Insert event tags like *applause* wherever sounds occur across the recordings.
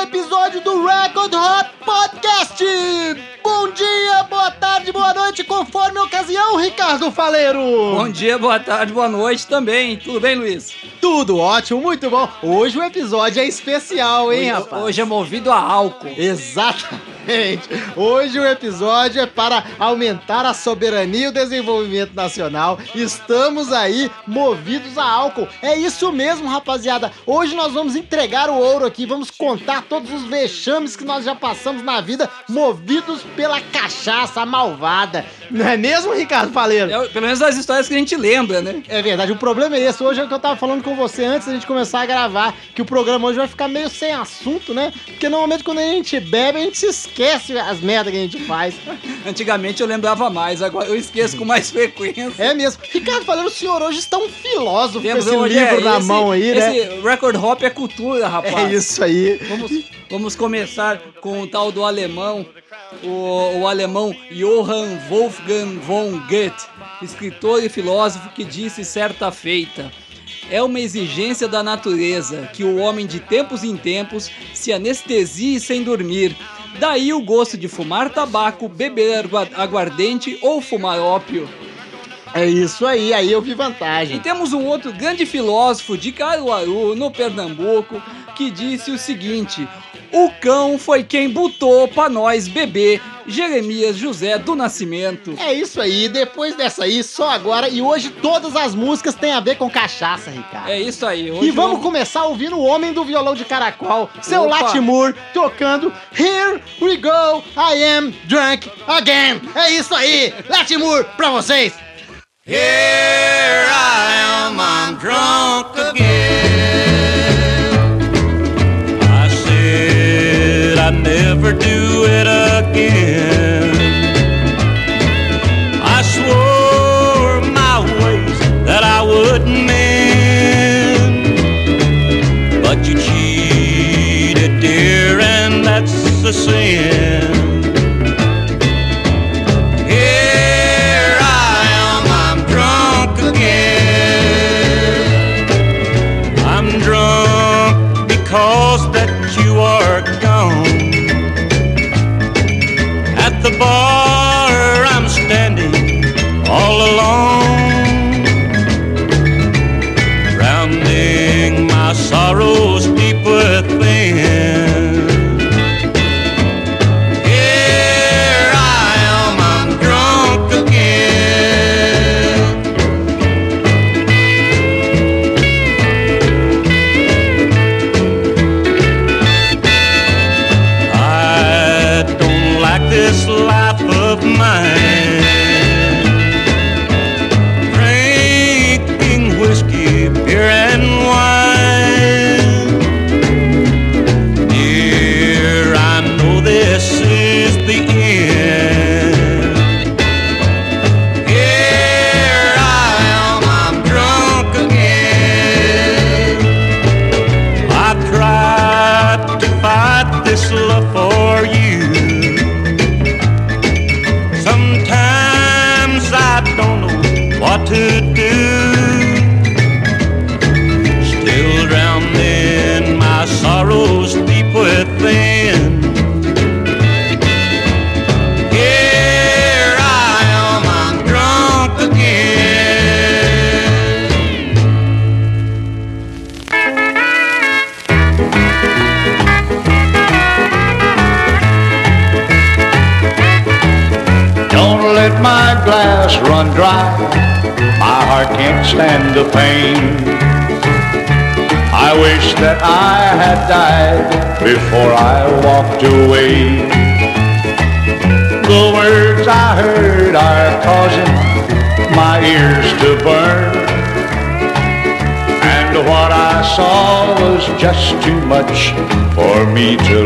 episódio do Record Hot Podcast. Tarde, boa noite, conforme a ocasião, Ricardo Faleiro. Bom dia, boa tarde, boa noite também. Tudo bem, Luiz? Tudo ótimo, muito bom. Hoje o episódio é especial, hein, hoje, rapaz? Hoje é movido a álcool. Exatamente. Hoje o episódio é para aumentar a soberania e o desenvolvimento nacional. Estamos aí movidos a álcool. É isso mesmo, rapaziada. Hoje nós vamos entregar o ouro aqui, vamos contar todos os vexames que nós já passamos na vida movidos pela cachaça malvada. Não é mesmo, Ricardo Faleiro? É, pelo menos as histórias que a gente lembra, né? É verdade, o problema é esse. Hoje é o que eu tava falando com você antes da gente começar a gravar, que o programa hoje vai ficar meio sem assunto, né? Porque normalmente quando a gente bebe, a gente se esquece as merdas que a gente faz. Antigamente eu lembrava mais, agora eu esqueço com mais frequência. É mesmo. Ricardo Faleiro, o senhor hoje está um filósofo Temos com esse hoje, livro é, na esse- mão aí, né? Esse record hop é cultura, rapaz. É isso aí. Vamos, vamos começar com o tal do alemão, o, o alemão Johann Wolfgang von Goethe, escritor e filósofo que disse certa feita. É uma exigência da natureza que o homem de tempos em tempos se anestesie sem dormir. Daí o gosto de fumar tabaco, beber agua- aguardente ou fumar ópio. É isso aí, aí eu vi E vantagem. temos um outro grande filósofo de Caruaru, no Pernambuco, que disse o seguinte: O cão foi quem botou pra nós beber Jeremias José do Nascimento. É isso aí, depois dessa aí, só agora. E hoje todas as músicas têm a ver com cachaça, Ricardo. É isso aí. Hoje E vamos eu- começar ouvindo o homem do violão de caracol, seu Opa. Latimur, tocando Here We Go, I Am Drunk Again. É isso aí, Latimur, pra vocês. Here I am, I'm drunk again. Again.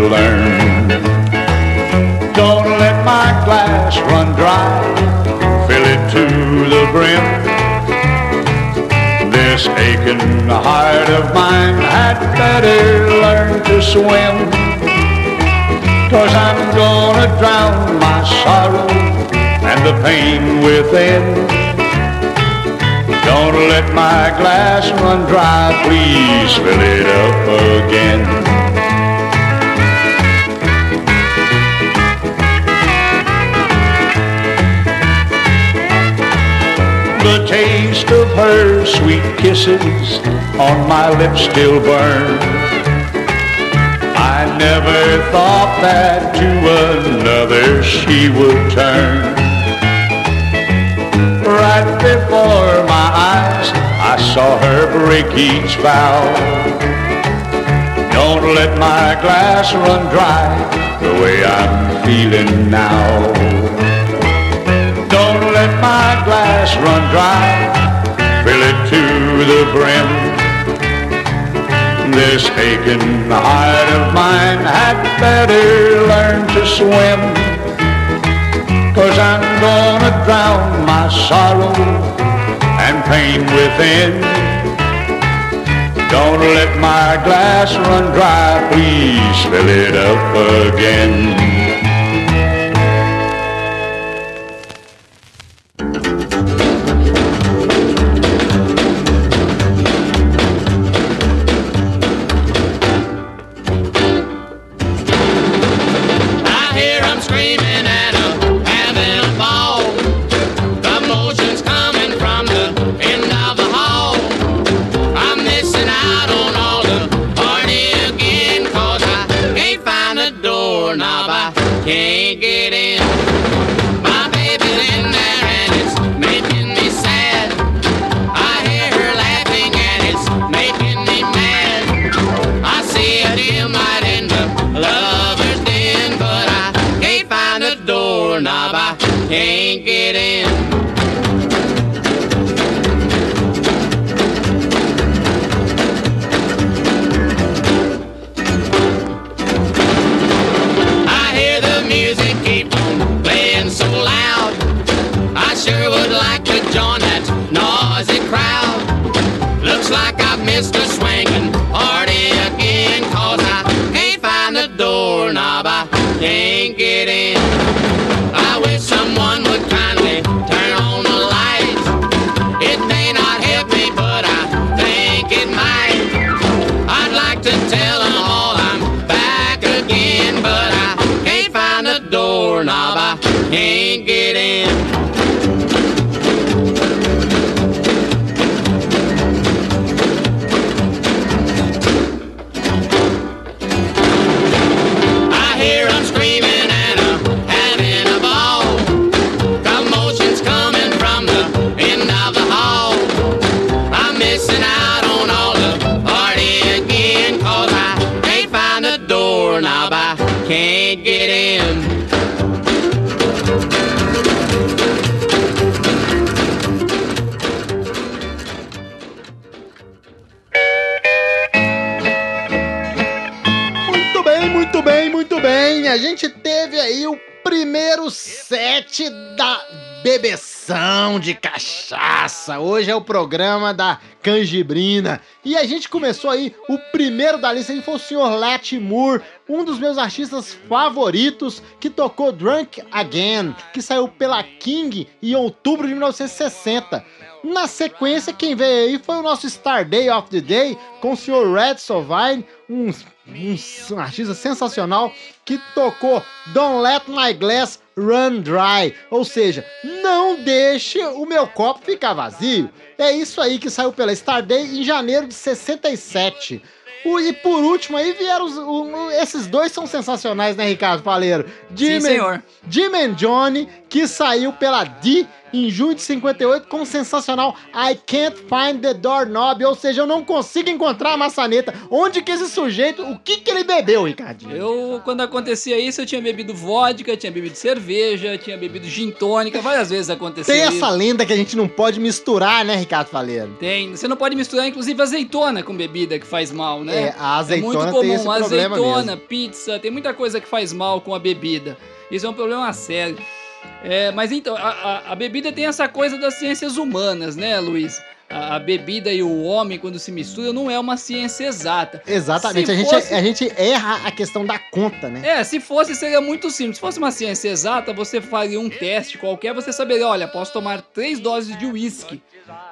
Learn. Don't let my glass run dry. Fill it to the brim. This aching heart of mine had better learn to swim. Cause I'm gonna drown my sorrow and the pain within. Don't let my glass run dry, please fill it up again. The taste of her sweet kisses on my lips still burn. I never thought that to another she would turn. Right before my eyes, I saw her break each vow. Don't let my glass run dry the way I'm feeling now. Don't let my glass run dry, fill it to the brim. This aching heart of mine had better learn to swim. Cause I'm gonna drown my sorrow and pain within. Don't let my glass run dry, please fill it up again. Get in. Primeiro set da bebeção de cachaça. Hoje é o programa da canjibrina. E a gente começou aí, o primeiro da lista aí foi o Let Moore, um dos meus artistas favoritos, que tocou Drunk Again, que saiu pela King em outubro de 1960. Na sequência, quem veio aí foi o nosso Star Day of the Day, com o senhor Red Sovine, um, um artista sensacional, que tocou Don't Let My Glass Run Dry, ou seja, não deixe o meu copo ficar vazio. É isso aí que saiu pela Star Day em janeiro de 67. O- e por último aí vieram os, o- esses dois são sensacionais, né, Ricardo Paleiro? Sim, senhor. Jim and Johnny, que saiu pela D em junho de 58 com o sensacional I Can't Find the Doorknob, ou seja, eu não consigo encontrar a maçaneta. Onde que esse sujeito, o que que ele bebeu, Ricardinho? Eu, quando acontecia isso, eu tinha bebido vodka, tinha bebido cerveja, tinha bebido gin tônica, várias vezes acontecia Tem isso. essa lenda que a gente não pode misturar, né, Ricardo Faleiro? Tem. Você não pode misturar, inclusive, azeitona com bebida que faz mal, né? É, a azeitona é muito tem comum, esse problema azeitona, mesmo. pizza, tem muita coisa que faz mal com a bebida. Isso é um problema sério. É, mas então, a, a- a bebida tem essa coisa das ciências humanas, né, Luiz? A, a bebida e o homem, quando se misturam, não é uma ciência exata. Exatamente, Se a gente, fosse- a gente erra a questão da conta, né? É, se fosse, seria muito simples. Se fosse uma ciência exata, você faria um teste qualquer, você saberia, olha, posso tomar três doses de uísque,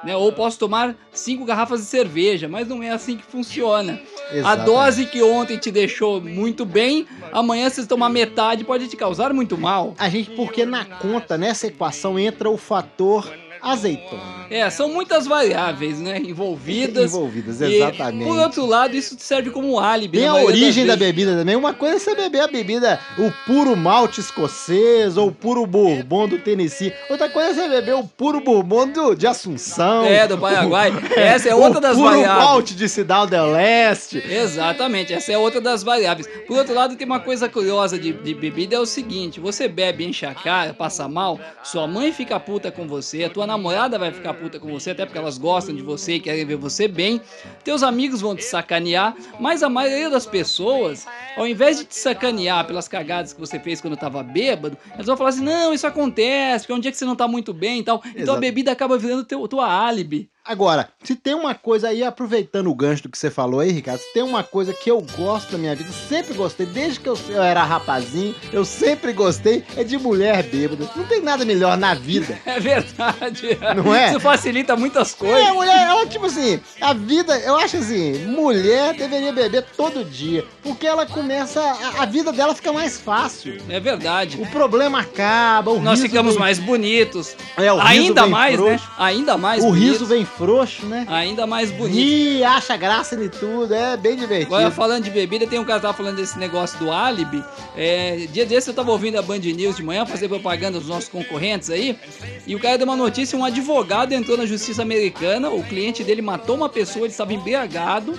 né? Ou posso tomar cinco garrafas de cerveja, mas não é assim que funciona. A Exatamente. dose que ontem te deixou muito bem, amanhã se você tomar metade pode te causar muito mal. A gente, porque na conta, nessa equação, entra o fator azeitona. É, são muitas variáveis, né? Envolvidas. Envolvidas, E, exatamente. por outro lado, isso serve como um álibi. Tem a origem da bebida também. Uma coisa é você beber a bebida, o puro malte escocês ou o puro bourbon do Tennessee. Outra coisa é você beber o puro bourbon do, de Assunção. É, do Paraguai. *laughs* Essa é outra o das puro variáveis. malte de Cidade del Leste. Exatamente, essa é outra das variáveis. Por outro lado, tem uma coisa curiosa de, de bebida, é o seguinte, você bebe, enche a cara, passa mal, sua mãe fica puta com você, a tua namorada vai ficar puta com você, até porque elas gostam de você e querem ver você bem, teus amigos vão te sacanear, mas a maioria das pessoas, ao invés de te sacanear pelas cagadas que você fez quando tava bêbado, elas vão falar assim, não, isso acontece, porque é um dia que você não tá muito bem e tal, então Exato. a bebida acaba virando teu, tua álibi. Agora, se tem uma coisa aí, aproveitando o gancho do que você falou aí, Ricardo, se tem uma coisa que eu gosto da minha vida, sempre gostei, desde que eu, eu era rapazinho, eu sempre gostei, é de mulher bêbada. Não tem nada melhor na vida. *laughs* É verdade. Não é? Isso facilita muitas coisas. É, mulher, ela, tipo assim, a vida, eu acho assim, mulher deveria beber todo dia, porque ela começa, a, a vida dela fica mais fácil. É verdade. O problema acaba, o Nós ficamos mais bonitos. É, o riso Ainda mais, né? Ainda mais O bonitos. riso vem frouxo, né? Ainda mais bonito. Ri, acha graça em tudo, é bem divertido. Agora, falando de bebida, tem um cara que tava falando desse negócio do álibi. É, dia desse eu tava ouvindo a Band News de manhã fazer propaganda dos nossos concorrentes aí. E o cara deu uma notícia: um advogado entrou na justiça americana. O cliente dele matou uma pessoa, ele estava embriagado.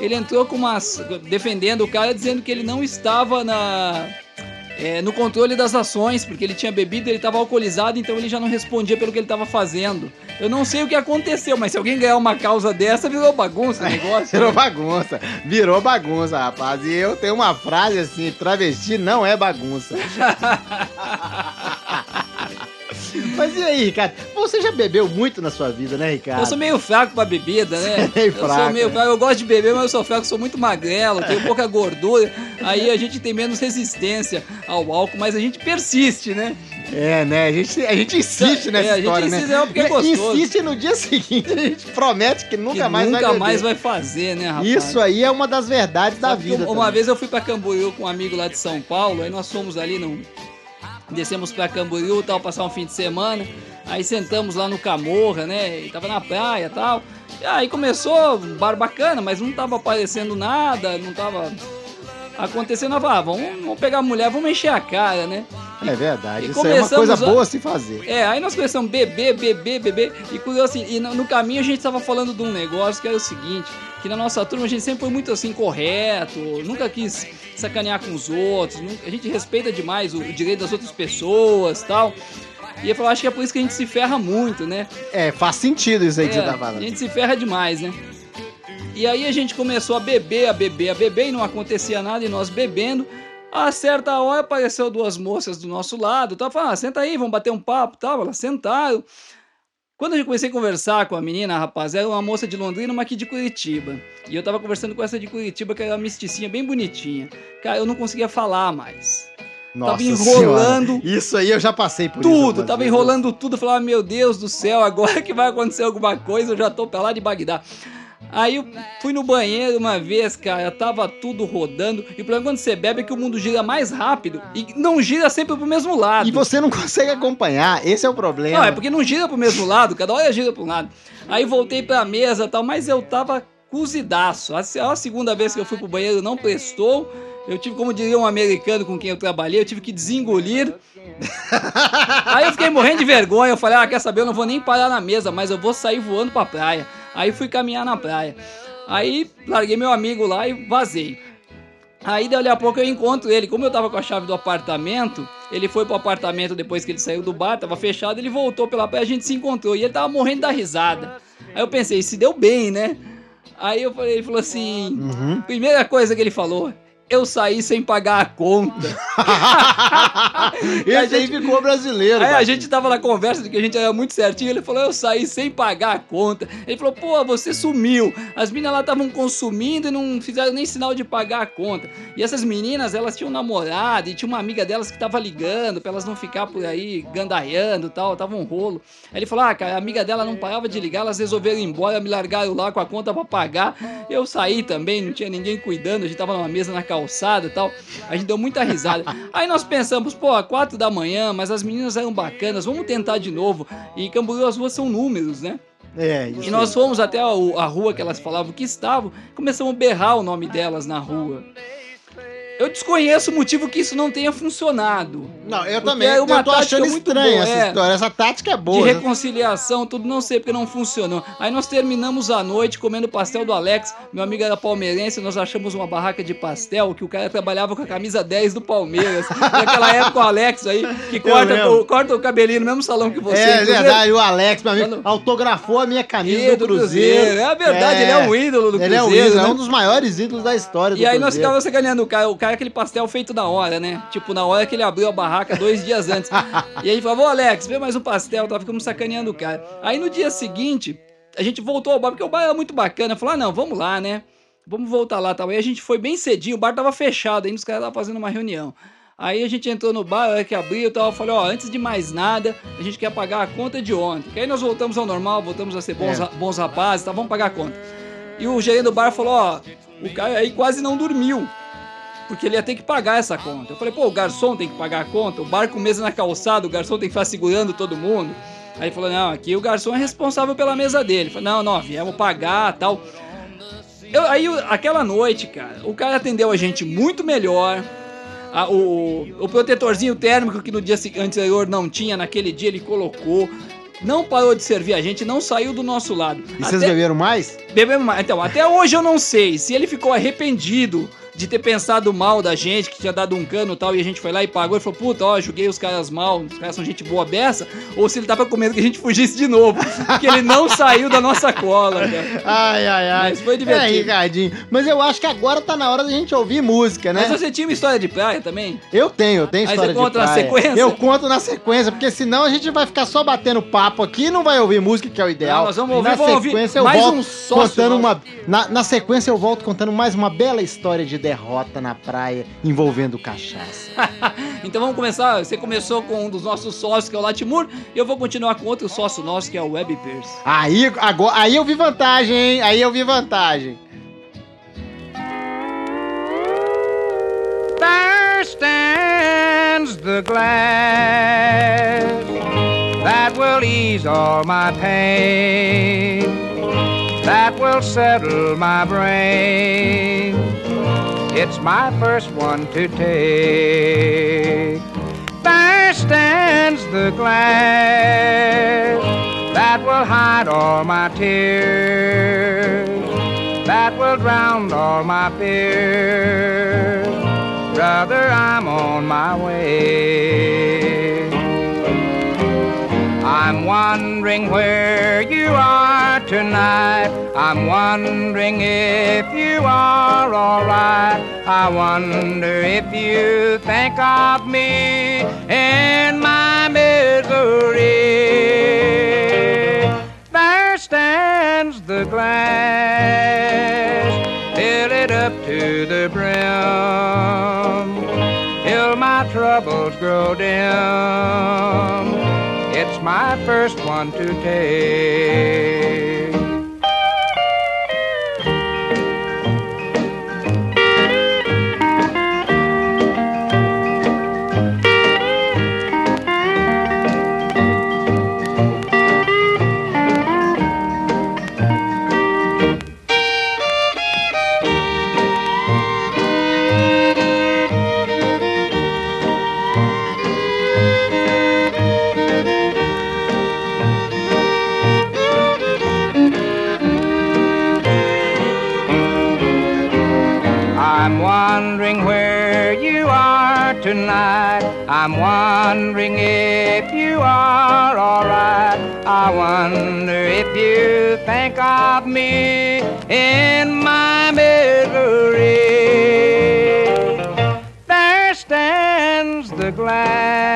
Ele entrou com umas. defendendo o cara, dizendo que ele não estava na. É, no controle das ações, porque ele tinha bebido, ele estava alcoolizado, então ele já não respondia pelo que ele estava fazendo. Eu não sei o que aconteceu, mas se alguém ganhar uma causa dessa, virou bagunça o negócio. *laughs* Virou bagunça, virou bagunça, rapaz. E eu tenho uma frase assim: travesti não é bagunça. *laughs* Mas e aí, Ricardo? Você já bebeu muito na sua vida, né, Ricardo? Eu sou meio fraco pra bebida, né? *laughs* Meio eu sou fraco, meio né? fraco. Eu gosto de beber, mas eu sou fraco, sou muito magrelo, tenho pouca gordura. Aí a gente tem menos resistência ao álcool, mas a gente persiste, né? É, né? A gente, a gente insiste É, nessa a gente história, insiste, né? é porque é gostoso. Insiste no dia *laughs* seguinte, a gente promete que nunca que mais nunca vai beber. mais vai fazer, né, rapaz? Isso aí é uma das verdades da Sabe que vida. Uma também. vez eu fui pra Camboriú com um amigo lá de São Paulo, aí nós fomos ali no. Descemos pra Camboriú tal, passar um fim de semana. Aí sentamos lá no Camorra, né? E tava na praia e tal. E aí começou um bar bacana, mas não tava aparecendo nada, não tava acontecendo. Eu falei, ah, vamos, vamos pegar a mulher, vamos encher a cara, né? É verdade. E Isso é uma coisa boa a se fazer. É, aí nós começamos a beber, beber, beber. E curioso assim, e no, no caminho a gente tava falando de um negócio que era o seguinte: que na nossa turma a gente sempre foi muito assim, correto, nunca quis sacanear com os outros, a gente respeita demais o, o direito das outras pessoas tal. E eu falo, acho que é por isso que a gente se ferra muito, né? É, faz sentido isso aí que É, você tá a falando. gente se ferra demais, né? E aí a gente começou a beber, a beber, a beber e não acontecia nada e nós bebendo. A certa hora apareceu duas moças do nosso lado, tava falando, ah, senta aí, vamos bater um papo, tal. Elas sentaram. Quando eu comecei a conversar com a menina, rapaz, era uma moça de Londrina, uma aqui de Curitiba. E eu tava conversando com essa de Curitiba, que era uma misticinha bem bonitinha. Cara, eu não conseguia falar mais. Nossa enrolando Senhora. Isso aí eu já passei por isso. Tudo, algumas tava vezes. enrolando tudo. Falava, meu Deus do céu, agora *laughs* que vai acontecer alguma coisa, eu já tô pra lá de Bagdá. Aí eu fui no banheiro uma vez, cara, tava tudo rodando. E o problema quando você bebe é que o mundo gira mais rápido e não gira sempre pro mesmo lado. E você não consegue acompanhar, esse é o problema. Não, é porque não gira pro mesmo lado, cada hora gira um lado. Aí voltei pra mesa e tal, mas eu tava cozidaço. A, a segunda vez que eu fui pro banheiro não prestou. Eu tive, como diria um americano com quem eu trabalhei, eu tive que desengolir. *laughs* Aí eu fiquei morrendo de vergonha. Eu falei, ah, quer saber? Eu não vou nem parar na mesa, mas eu vou sair voando pra praia. Aí fui caminhar na praia. Aí larguei meu amigo lá e vazei. Aí dali a pouco eu encontro ele. Como eu tava com a chave do apartamento, ele foi pro apartamento depois que ele saiu do bar, tava fechado, ele voltou pela praia, a gente se encontrou. E ele tava morrendo da risada. Aí eu pensei, se deu bem, né? Aí eu falei, ele falou assim: Uhum. primeira coisa que ele falou. Eu saí sem pagar a conta. *laughs* Esse a aí gente- ficou brasileiro. Aí a Batinho. gente tava na conversa de que a gente era muito certinho. Ele falou: Eu saí sem pagar a conta. Ele falou: Pô, você sumiu. As meninas lá estavam consumindo e não fizeram nem sinal de pagar a conta. E essas meninas, elas tinham um namorado e tinha uma amiga delas que tava ligando pra elas não ficar por aí gandaiando e tal. Tava um rolo. Aí ele falou: Ah, cara, a amiga dela não parava de ligar, elas resolveram ir embora, me largaram lá com a conta pra pagar. Eu saí também, não tinha ninguém cuidando. A gente tava numa mesa na calçada e tal. A gente deu muita risada. Aí nós pensamos, pô, quatro da manhã, mas as meninas eram bacanas, vamos tentar de novo. E Camboriú as ruas são números, né? É, isso E nós aí. fomos até a, a rua que elas falavam que estavam, começamos a berrar o nome delas na rua. Eu desconheço o motivo que isso não tenha funcionado. Não, eu Porque também. é uma eu tô achando estranha essa é. história. Essa tática é de boa. né? reconciliação, tudo, não sei porque não funcionou. Aí nós terminamos a noite comendo pastel do Alex. Meu amigo era palmeirense, nós achamos uma barraca de pastel que o cara trabalhava com a camisa 10 do Palmeiras. *laughs* Naquela época o Alex aí, que corta, o, corta o cabelinho no mesmo salão que você. É verdade, o Alex, meu amigo, autografou a minha camisa Ih, do Cruzeiro. É verdade, ele é um ídolo do Ele Cruzeiro. é um ídolo, né? é um dos maiores ídolos da história do E aí nós Cruzeiro. ficávamos sacaneando o cara, aquele pastel feito na hora, né? Tipo, na hora que ele abriu a barraca dois dias antes. e aí falava, ô Alex, vê mais um pastel, tá? Ficamos sacaneando o cara. Aí no dia seguinte, a gente voltou ao bar, porque o bar era muito bacana. Falou, ah, não, vamos lá, né? Vamos voltar lá, tal. Aí a gente foi bem cedinho, o bar tava fechado, ainda os caras estavam fazendo uma reunião. Aí a gente entrou no bar, a hora que abriu e tal, eu falei, ó, antes de mais nada, a gente quer pagar a conta de ontem. Que aí nós voltamos ao normal, voltamos a ser bons, É. bons rapazes, tá? Vamos pagar a conta. E o gerente do bar falou, ó, o cara aí quase não dormiu. Porque ele ia ter que pagar essa conta. Eu falei, pô, o garçom tem que pagar a conta, o bar com mesa na calçada, o garçom tem que ficar segurando todo mundo. Aí ele falou, não, aqui o garçom é responsável pela mesa dele. Falei, não, não, viemos pagar tal. Eu- aí aquela noite, cara, o cara atendeu a gente muito melhor. A- o, o protetorzinho térmico que no dia anterior não tinha, naquele dia ele colocou. Não parou de servir a gente, não saiu do nosso lado. E vocês Até- beberam mais? Bebemos mais. Então, até hoje eu não sei se ele ficou arrependido de ter pensado mal da gente, que tinha dado um cano e tal, e a gente foi lá e pagou e falou, puta, ó, julguei os caras mal, os caras são gente boa beça, ou se ele tava com medo que a gente fugisse de novo, porque ele não saiu da nossa cola, cara. Ai, ai, ai. Mas foi divertido. É, Ricardinho. Mas eu acho que agora tá na hora da gente ouvir música, né? Mas você tinha uma história de praia também? Eu tenho, eu tenho história você conta de na praia. sequência? Eu conto na sequência, porque senão a gente vai ficar só batendo papo aqui e não vai ouvir música, que é o ideal. Não, nós vamos ouvir- na vamos ouvir sequência eu mais volto um sócio contando nosso. uma na, na sequência eu volto contando mais uma bela história de derrota na praia envolvendo cachaça. *laughs* Então vamos começar. Você começou com um dos nossos sócios, que é o Latimur, e eu vou continuar com outro sócio nosso, que é o Web Pierce. Aí agora aí eu vi vantagem, hein? Aí eu vi vantagem. There stands the glass that will ease all my pain, that will settle my brain. It's my first one to take. There stands the glass that will hide all my tears, that will drown all my fears. Brother, I'm on my way. I'm wondering where you are tonight. I'm wondering if you are alright. I wonder if you think of me in my misery. There stands the glass, fill it up to the brim, till my troubles grow dim. It's my first one to take. Wondering if you are alright. I wonder if you think of me in my misery. There stands the glass,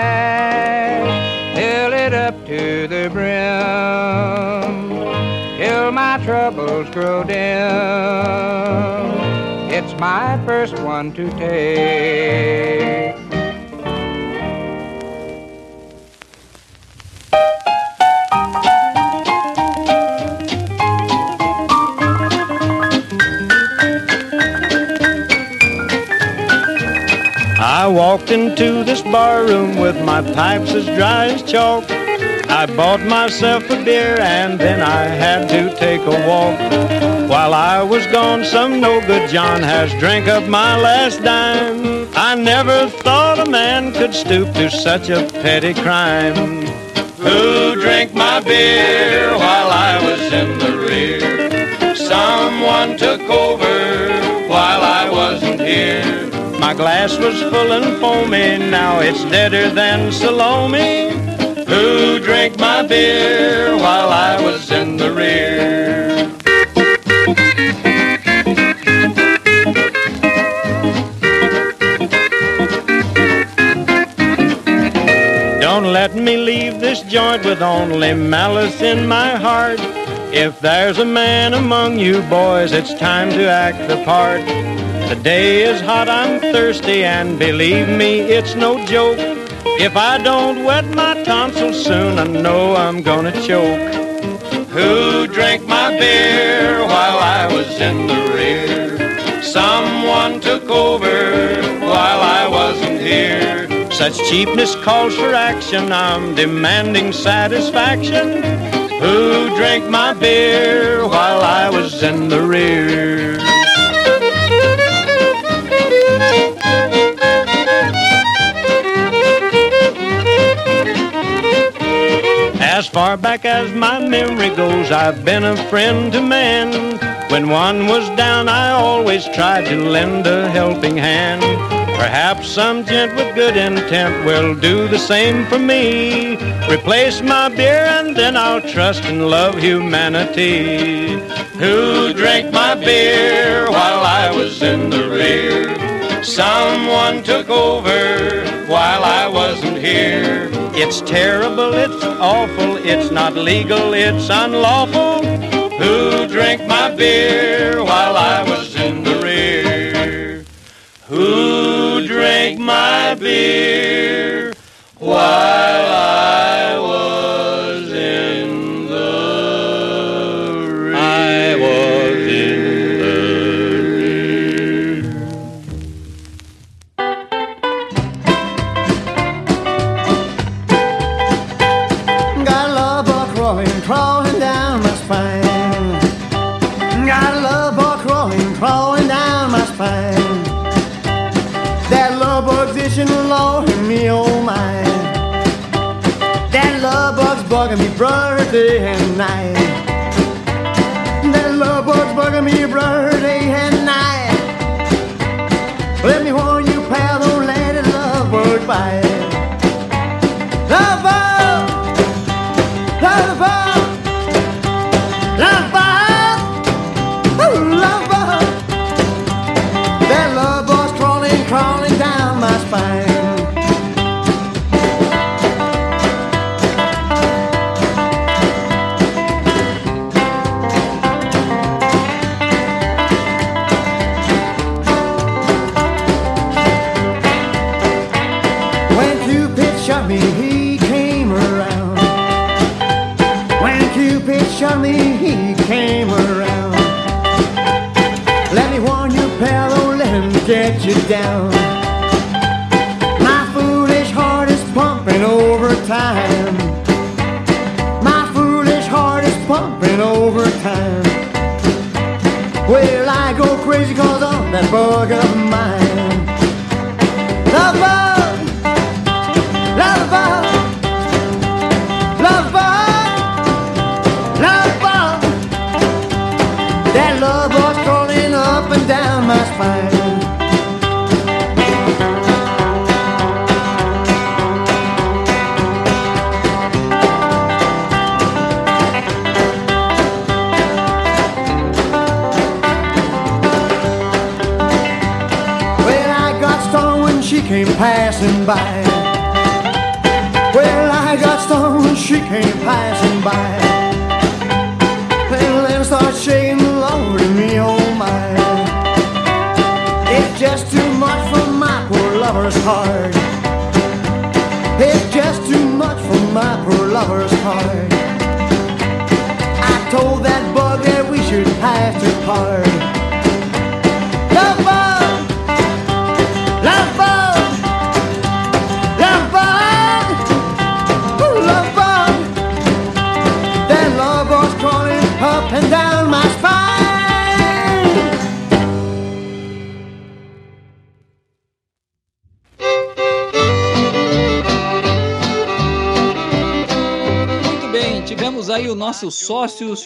fill it up to the brim, till my troubles grow dim. It's my first one to take. Walked into this barroom with my pipes as dry as chalk. I bought myself a beer and then I had to take a walk. While I was gone, some no good John has drank up my last dime. I never thought a man could stoop to such a petty crime. Who drank my beer while I was in the rear? Someone took over while I wasn't here. My glass was full and foamy, now it's deader than Salome. Who drank my beer while I was in the rear? Don't let me leave this joint with only malice in my heart. If there's a man among you boys, it's time to act the part. The day is hot, I'm thirsty, and believe me, it's no joke. If I don't wet my tonsils soon, I know I'm gonna choke. Who drank my beer while I was in the rear? Someone took over while I wasn't here. Such cheapness calls for action, I'm demanding satisfaction. Who drank my beer while I was in the rear? As far back as my memory goes, I've been a friend to man. When one was down, I always tried to lend a helping hand. Perhaps some gent with good intent will do the same for me. Replace my beer and then I'll trust and love humanity. Who drank my beer while I was in the rear? Someone took over while I wasn't here. It's terrible, it's awful, it's not legal, it's unlawful. Who drank my beer while I was in the rear? Who drank my beer while day and night. That love bug's bugging me, brother, day and night. Let me warn you, pal, don't let it love bug bite. Love bug! Love bug!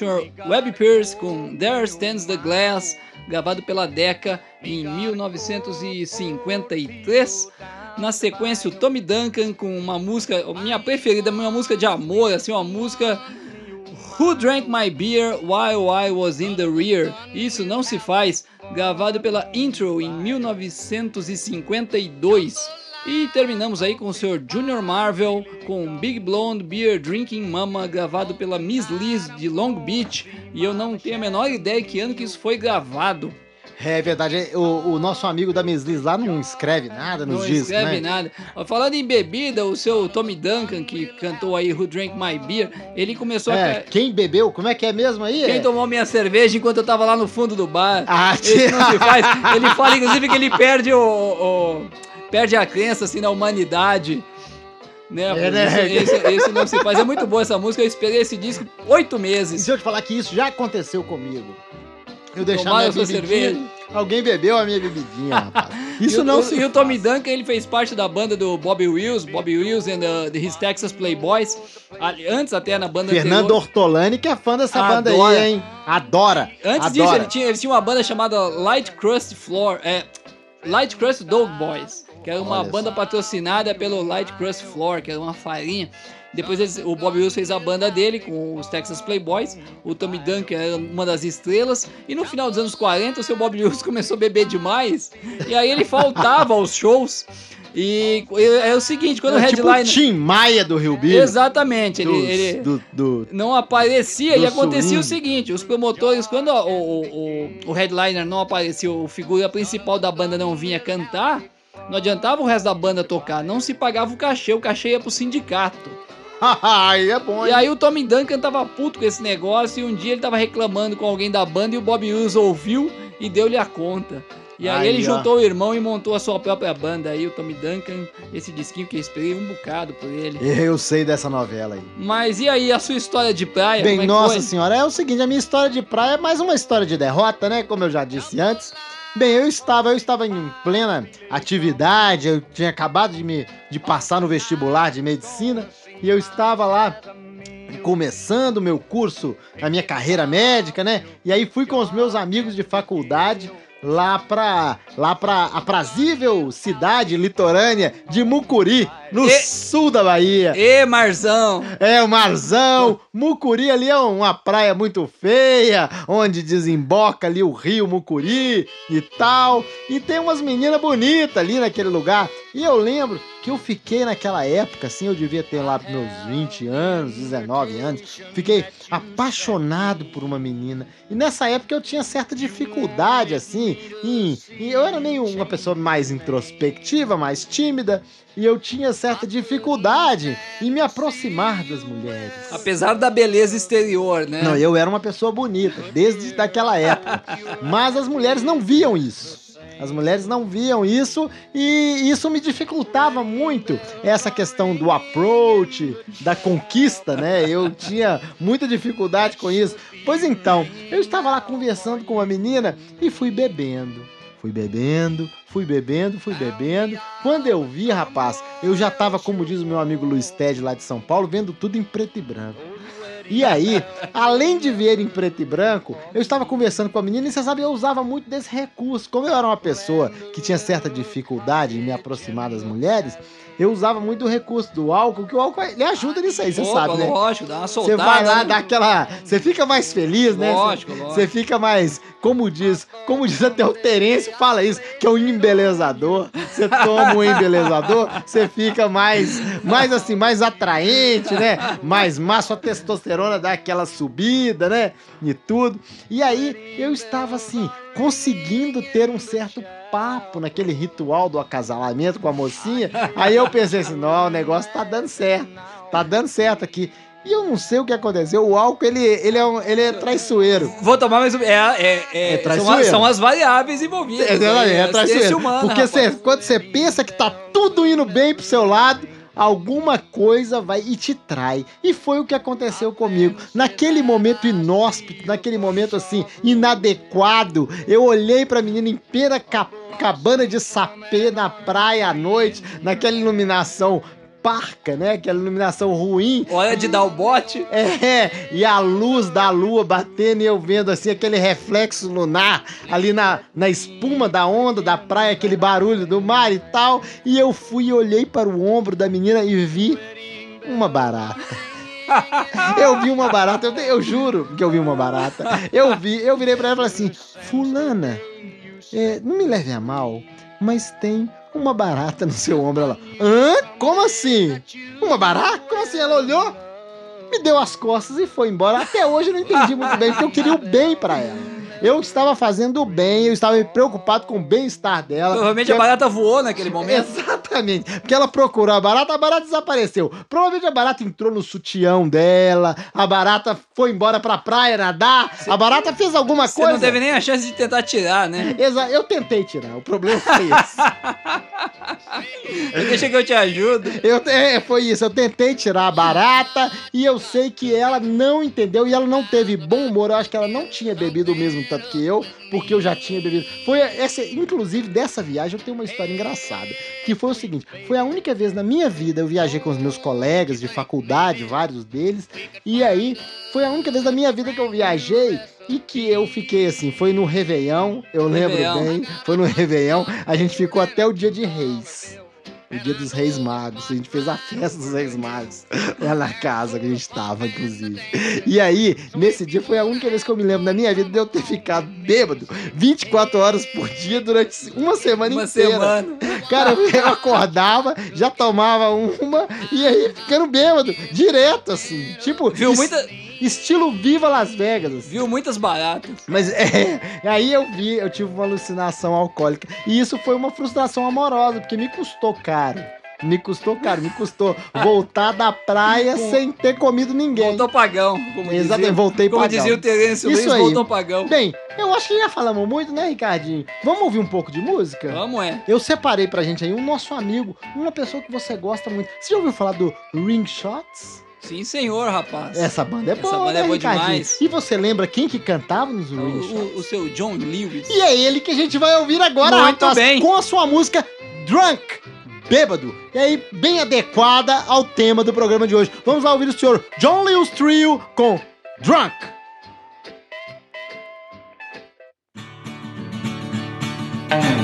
Sr. Webb Pierce, com There Stands the Glass, gravado pela Decca em 1953. Na sequência, o Tommy Duncan com uma música, minha preferida, uma música de amor, assim, uma música Who Drank My Beer While I Was in the Rear? Isso não se faz, gravado pela Intro em 1952. E terminamos aí com o Sr. Junior Marvel com Big Blonde Beer Drinking Mama, gravado pela Miss Liz de Long Beach. E eu não tenho a menor ideia que ano que isso foi gravado. É verdade, o, o nosso amigo da Miss Liz lá não escreve nada nos Não discos, escreve né? nada. Ó, Falando em bebida, o seu Tommy Duncan, que cantou aí Who Drank My Beer, ele começou É, a. quem bebeu, como é que é mesmo aí? Quem tomou minha cerveja enquanto eu tava lá no fundo do bar? Ah, Esse não se *laughs* faz. Ele fala, inclusive, que ele perde o. o- perde a crença assim na humanidade. Né? É, né? Esse, esse- esse não se faz. É muito boa essa música. Eu esperei esse disco oito meses. se eu te falar que isso já aconteceu comigo? Eu deixava minha a bebidinha, cerveja? alguém bebeu a minha bebidinha, rapaz. *laughs* Isso o- não o, se E o. Tommy Duncan, ele fez parte da banda do Bobby Wills, Bobby Wills and the, the His Texas Playboys. Antes até na banda Fernando anterior. Ortolani, que é fã dessa banda Adora. aí, hein? Adora. Antes adora. disso, ele tinha, eles tinham uma banda chamada Light Crust Floor, é, Light Crust Dog Boys, que era uma Olha banda patrocinada pelo Light Crust Floor, que era uma farinha. Depois eles- o Bob Wills fez a banda dele com os Texas Playboys, o Tommy Duncan era uma das estrelas, e no final dos anos 40 o seu Bob Wills *laughs* começou a beber demais, e aí ele faltava aos shows. E é o seguinte, quando o É tipo o headliner. Tim Maia do Rio Billy. Exatamente, ele, ele, do, do- não aparecia e acontecia o swing. seguinte: os promotores, quando o, o, o, o headliner não aparecia, o figura principal da banda não vinha cantar, não adiantava o resto da banda tocar, não se pagava o cachê, o cachê ia pro sindicato. *laughs* Ai, é bom, E hein? aí o Tommy Duncan tava puto com esse negócio e um dia ele tava reclamando com alguém da banda e o Bob Wills ouviu e deu-lhe a conta. E aí, Aí, ele ó. juntou o irmão e montou a sua própria banda. Aí o Tommy Duncan, esse disquinho que eu esperei um bocado por ele. Eu sei dessa novela aí. Mas e aí, a sua história de praia? Bem, é nossa foi? senhora, é o seguinte, a minha história de praia é mais uma história de derrota, né? Como eu já disse antes. Bem, eu estava, eu estava em plena atividade, eu tinha acabado de me de passar no vestibular de medicina e eu estava lá começando o meu curso, a minha carreira médica, né? E aí fui com os meus amigos de faculdade lá pra lá pra aprazível cidade litorânea de Mucuri, no E- sul da Bahia. Ê, Marzão! É, o Marzão. Mucuri ali é uma praia muito feia, onde desemboca ali o rio Mucuri e tal. E tem umas meninas bonitas ali naquele lugar. E eu lembro que eu fiquei naquela época, assim, eu devia ter lá meus 20 anos, 19 anos. Fiquei apaixonado por uma menina. E nessa época eu tinha certa dificuldade, assim, em- eu era meio uma pessoa mais introspectiva, mais tímida. E eu tinha certa dificuldade em me aproximar das mulheres. Apesar da beleza exterior, né? Não, eu era uma pessoa bonita, desde daquela época. Mas as mulheres não viam isso. As mulheres não viam isso e isso me dificultava muito essa questão do approach, da conquista, né? Eu tinha muita dificuldade com isso. Pois então, eu estava lá conversando com uma menina e fui bebendo. Fui bebendo, fui bebendo, fui bebendo. Quando eu vi, rapaz, eu já tava, como diz o meu amigo Luiz Ted lá de São Paulo, vendo tudo em preto e branco. E aí, além de ver em preto e branco, eu estava conversando com a menina e você sabe, eu usava muito desse recurso. Como eu era uma pessoa que tinha certa dificuldade em me aproximar das mulheres, eu usava muito o recurso do álcool, que o álcool ele ajuda nisso aí, você Opa, sabe, né? lógico, dá uma Você soltada. vai lá, né? dá aquela. Você fica mais feliz, né? Lógico, Você- lógico. Você fica mais. Como diz, como diz até o Terêncio, fala isso, que é um embelezador. Você toma um embelezador, você fica mais, mais assim, mais atraente, né? Mais massa, a testosterona dá aquela subida, né? E tudo. E aí eu estava assim, conseguindo ter um certo papo naquele ritual do acasalamento com a mocinha. Aí eu pensei assim, não, o negócio tá dando certo. Tá dando certo aqui. E eu não sei o que aconteceu. O álcool, ele, ele, é, um- ele é traiçoeiro. Vou tomar mais um. É, é, é, É são, traiçoeiro. as, são as variáveis envolvidas. É, é, é ciência traiçoeiro. humana, Porque você, quando você pensa que tá tudo indo bem pro seu lado, alguma coisa vai e te trai. E foi o que aconteceu comigo. Naquele momento inóspito, naquele momento assim, inadequado, eu olhei pra menina em pena ca- cabana de sapê na praia à noite, naquela iluminação parca, né? Aquela iluminação ruim. Hora de dar o bote. É, e a luz da lua batendo e eu vendo assim aquele reflexo lunar ali na, na espuma da onda da praia, aquele barulho do mar e tal. E eu fui e olhei para o ombro da menina e vi uma barata. *laughs* Eu vi uma barata, eu, eu juro que eu vi uma barata. Eu vi, eu virei pra ela e falei assim: Fulana, é, não me leve a mal, mas tem uma barata no seu ombro. Ela, hã? Como assim? Uma barata? Como assim? Ela olhou, me deu as costas e foi embora. Até hoje eu não entendi muito bem, porque eu queria o bem pra ela. Eu estava fazendo bem, eu estava preocupado com o bem-estar dela. Provavelmente a barata voou naquele *laughs* momento. Exatamente. Porque ela procurou a barata, a barata desapareceu. Provavelmente a barata entrou no sutião dela, a barata foi embora pra praia nadar, a barata fez alguma Você coisa. não teve nem a chance de tentar tirar, né? Exa eu tentei tirar, o problema foi esse. *laughs* Deixa que eu te ajudo. Eu, é, foi isso, eu tentei tirar a barata e eu sei que ela não entendeu e ela não teve bom humor. Eu acho que ela não tinha bebido o mesmo tanto que eu, porque eu já tinha bebido. Foi essa, inclusive dessa viagem eu tenho uma história engraçada, que foi o seguinte: foi a única vez na minha vida eu viajei com os meus colegas de faculdade, vários deles, e aí foi a única vez da minha vida que eu viajei e que eu fiquei assim, foi no Réveillon, eu lembro Réveillon. bem, foi no Réveillon, a gente ficou até o dia de Reis. O dia dos Reis Magos. A gente fez a festa dos Reis Magos lá na casa que a gente tava, inclusive. E aí, nesse dia foi a única vez que eu me lembro na minha vida de eu ter ficado bêbado 24 horas por dia durante uma semana Uma inteira. semana. Cara, eu *laughs* acordava, já tomava uma e aí ficando bêbado, direto, assim. Tipo, Viu muita, estilo Viva Las Vegas. viu muitas baratas. Mas é, *laughs* aí eu vi, eu tive uma alucinação alcoólica. E isso foi uma frustração amorosa, porque me custou caro. Me custou caro, me custou *laughs* voltar da praia sem ter comido ninguém. Voltou pagão. Como Exatamente, dizia, voltei Como pagão. dizia o Terêncio Isso Luiz, aí. voltou pagão. Bem, eu acho que já falamos muito, né, Ricardinho? Vamos ouvir um pouco de música? Vamos, é. Eu separei pra gente aí um nosso amigo, uma pessoa que você gosta muito. Você já ouviu falar do Ring Shots? Sim, senhor, rapaz. Essa banda é Essa boa, banda né, é boa Ricardinho? demais. E você lembra quem que cantava nos O, Ring Shots? o- o seu John Lewis. E é ele que a gente vai ouvir agora, Muito rapaz, bem. com a sua música Drunk, Bêbado. E aí, bem adequada ao tema do programa de hoje. Vamos lá ouvir o senhor John Lewis Trio com Drunk. Hey,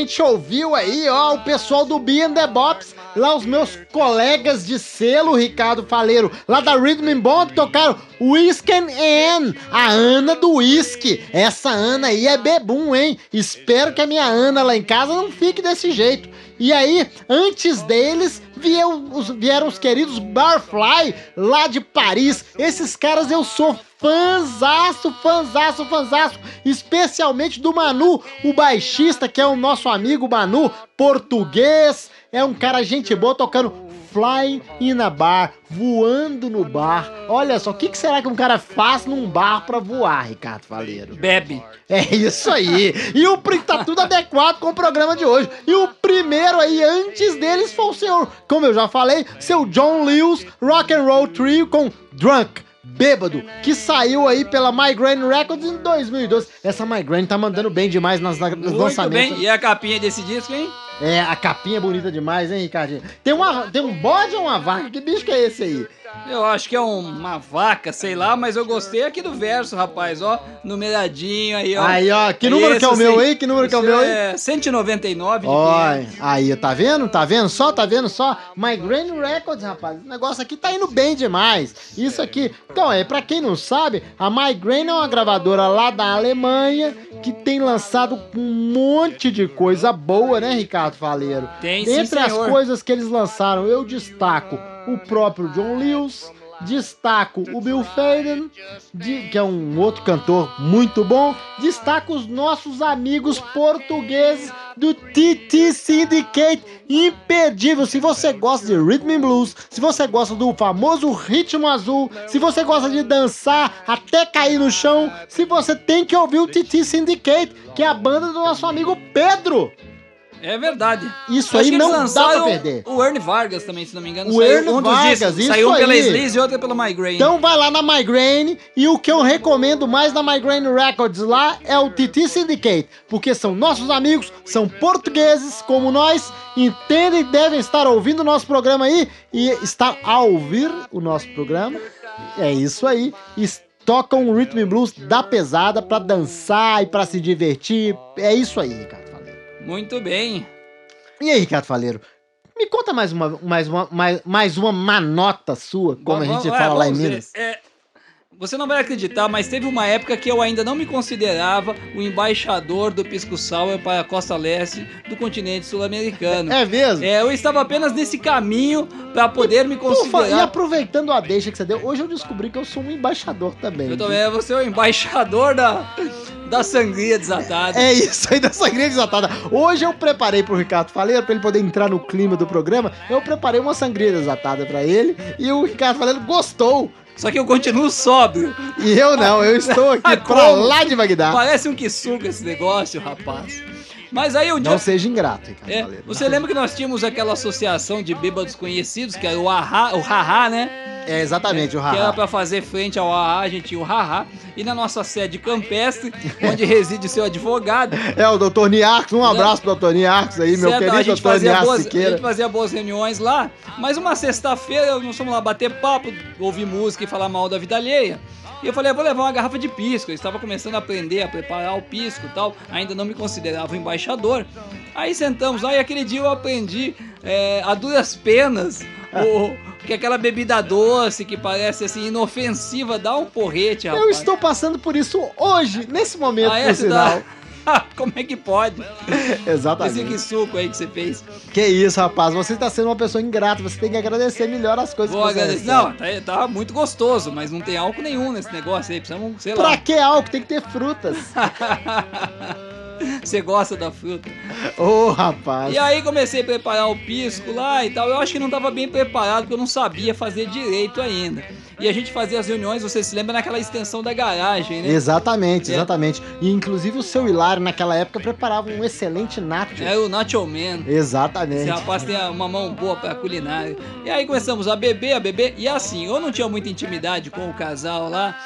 gente ouviu aí, ó, o pessoal do Be and the Bops, lá os meus colegas de selo, Ricardo Faleiro, lá da Rhythm Bond, tocaram Whiskey and a Ana do Whisky. Essa Ana aí é bebum, hein? Espero que a minha Ana lá em casa não fique desse jeito. E aí, antes deles, vieram os, vieram os queridos Barfly, lá de Paris. Esses caras eu sou fanzaço, fanzaço, fanzaço, especialmente do Manu, o baixista, que é o nosso amigo Manu, português, é um cara gente boa tocando Flying in a bar, voando no bar. Olha só, o que, que será que um cara faz num bar pra voar, Ricardo Faleiro? Bebe. É isso aí. E o tá tudo adequado com o programa de hoje. E o primeiro aí, antes deles, foi o seu, como eu já falei, seu John Lewis Rock and Roll Trio com Drunk. Bêbado, que saiu aí pela Migraine Records em 2012. Essa Migraine tá mandando bem demais nas, nas Muito lançamentos. bem. E a capinha desse disco, hein? É, a capinha é bonita demais, hein, Ricardinho? Tem, uma, tem um bode ou uma vaca? Que bicho que é esse aí? Eu acho que é um- uma vaca, sei lá, mas eu gostei aqui do verso, rapaz, ó. Numeradinho aí, ó. Aí, ó, que número que é o Esse, meu aí? Que número que é o meu aí? É 199 de 500. aí, tá vendo? Tá vendo só? Tá vendo só? Migraine Records, rapaz. O negócio aqui tá indo bem demais. Isso aqui. Então, é, pra quem não sabe, a Migraine é uma gravadora lá da Alemanha que tem lançado um monte de coisa boa, né, Ricardo Faleiro? Tem sim, Dentre as coisas que eles lançaram, eu destaco o próprio John Lewis, destaco o Bill Faden, de- que é um outro cantor muito bom, destaco os nossos amigos portugueses do TT Syndicate, imperdível. Se você gosta de rhythm and blues, se você gosta do famoso ritmo azul, se você gosta de dançar até cair no chão, se você tem que ouvir o TT Syndicate, que é a banda do nosso amigo Pedro. É verdade. Isso aí não dá pra perder. O Ernie Vargas também, se não me engano. O saiu Ernie um Vargas, discos. isso Saiu um pela. Sleaze e outro pela Migraine. Então vai lá na Migraine e o que eu recomendo mais na Migraine Records lá é o TT Syndicate, porque são nossos amigos, são portugueses como nós, entendem, devem estar ouvindo o nosso programa aí e estar a ouvir o nosso programa. É isso aí. E tocam o rhythm blues da pesada pra dançar e pra se divertir. É isso aí, Ricardo. Muito bem. E aí, Ricardo Faleiro? Me conta mais uma, mais uma, mais, mais uma manota sua, como a gente é, fala lá em. Minas. É, Você não vai acreditar, mas teve uma época que eu ainda não me considerava o embaixador do Pisco Sour para a costa leste do continente sul-americano. É mesmo? É, eu estava apenas nesse caminho para poder me Pô, fa- e considerar. aproveitando a deixa que você deu, hoje eu descobri que eu sou um embaixador também. Eu também vou ser o embaixador da, da sangria desatada. É isso aí da sangria desatada. Hoje eu preparei pro Ricardo Faleiro, pra ele poder entrar no clima do programa. Eu preparei uma sangria desatada pra ele e o Ricardo Faleiro gostou. Só que eu continuo sóbrio. E eu não, eu *laughs* estou aqui pra Como? lá de Bagdá. Parece um que suga esse negócio, rapaz. Mas aí o dia. Não seja ingrato, Ricardo É, você lembra que nós tínhamos aquela associação de bêbados conhecidos, que era o Ahá, o Haha, né? É, exatamente, o Que era Haha. pra fazer frente ao Ahá, a gente tinha o Haha. E na nossa sede campestre, onde reside seu advogado, É, o doutor Niarcos, um abraço pro doutor Niarcos aí, meu certo? querido a, gente doutor fazia Niarcos boas, a gente fazia boas reuniões lá, mas uma sexta-feira nós fomos lá bater papo, ouvir música e falar mal da vida alheia. E eu falei, eu vou levar uma garrafa de pisco. Eu estava começando a aprender a preparar o pisco e tal, ainda não me considerava embaixador. Aí sentamos lá e aquele dia eu aprendi é, a duras penas o, que aquela bebida doce que parece assim inofensiva dá um porrete, rapaz. Eu estou passando por isso hoje, nesse momento, Ah, é, sinal. tá... *laughs* Como é que pode? Esse Exatamente. que suco aí que você fez. Que isso, rapaz. Você está sendo uma pessoa ingrata. Você tem que agradecer melhor as coisas Vou que você agradecer. Não, tá, tá muito gostoso, mas não tem álcool nenhum nesse negócio aí. Precisamos, sei Pra lá. que álcool? Tem que ter frutas. *laughs* Você gosta da fruta. Ô, rapaz. E aí comecei a preparar o pisco lá e tal. Eu acho que não tava bem preparado porque eu não sabia fazer direito ainda. E a gente fazia as reuniões, você se lembra, naquela extensão da garagem, né? Exatamente, É. exatamente. E inclusive o seu Hilário naquela época preparava um excelente nacho. Era o Nacho Man. Esse Exatamente. rapaz tem uma mão boa pra culinária. E aí começamos a beber, a beber. E assim, eu não tinha muita intimidade com o casal lá.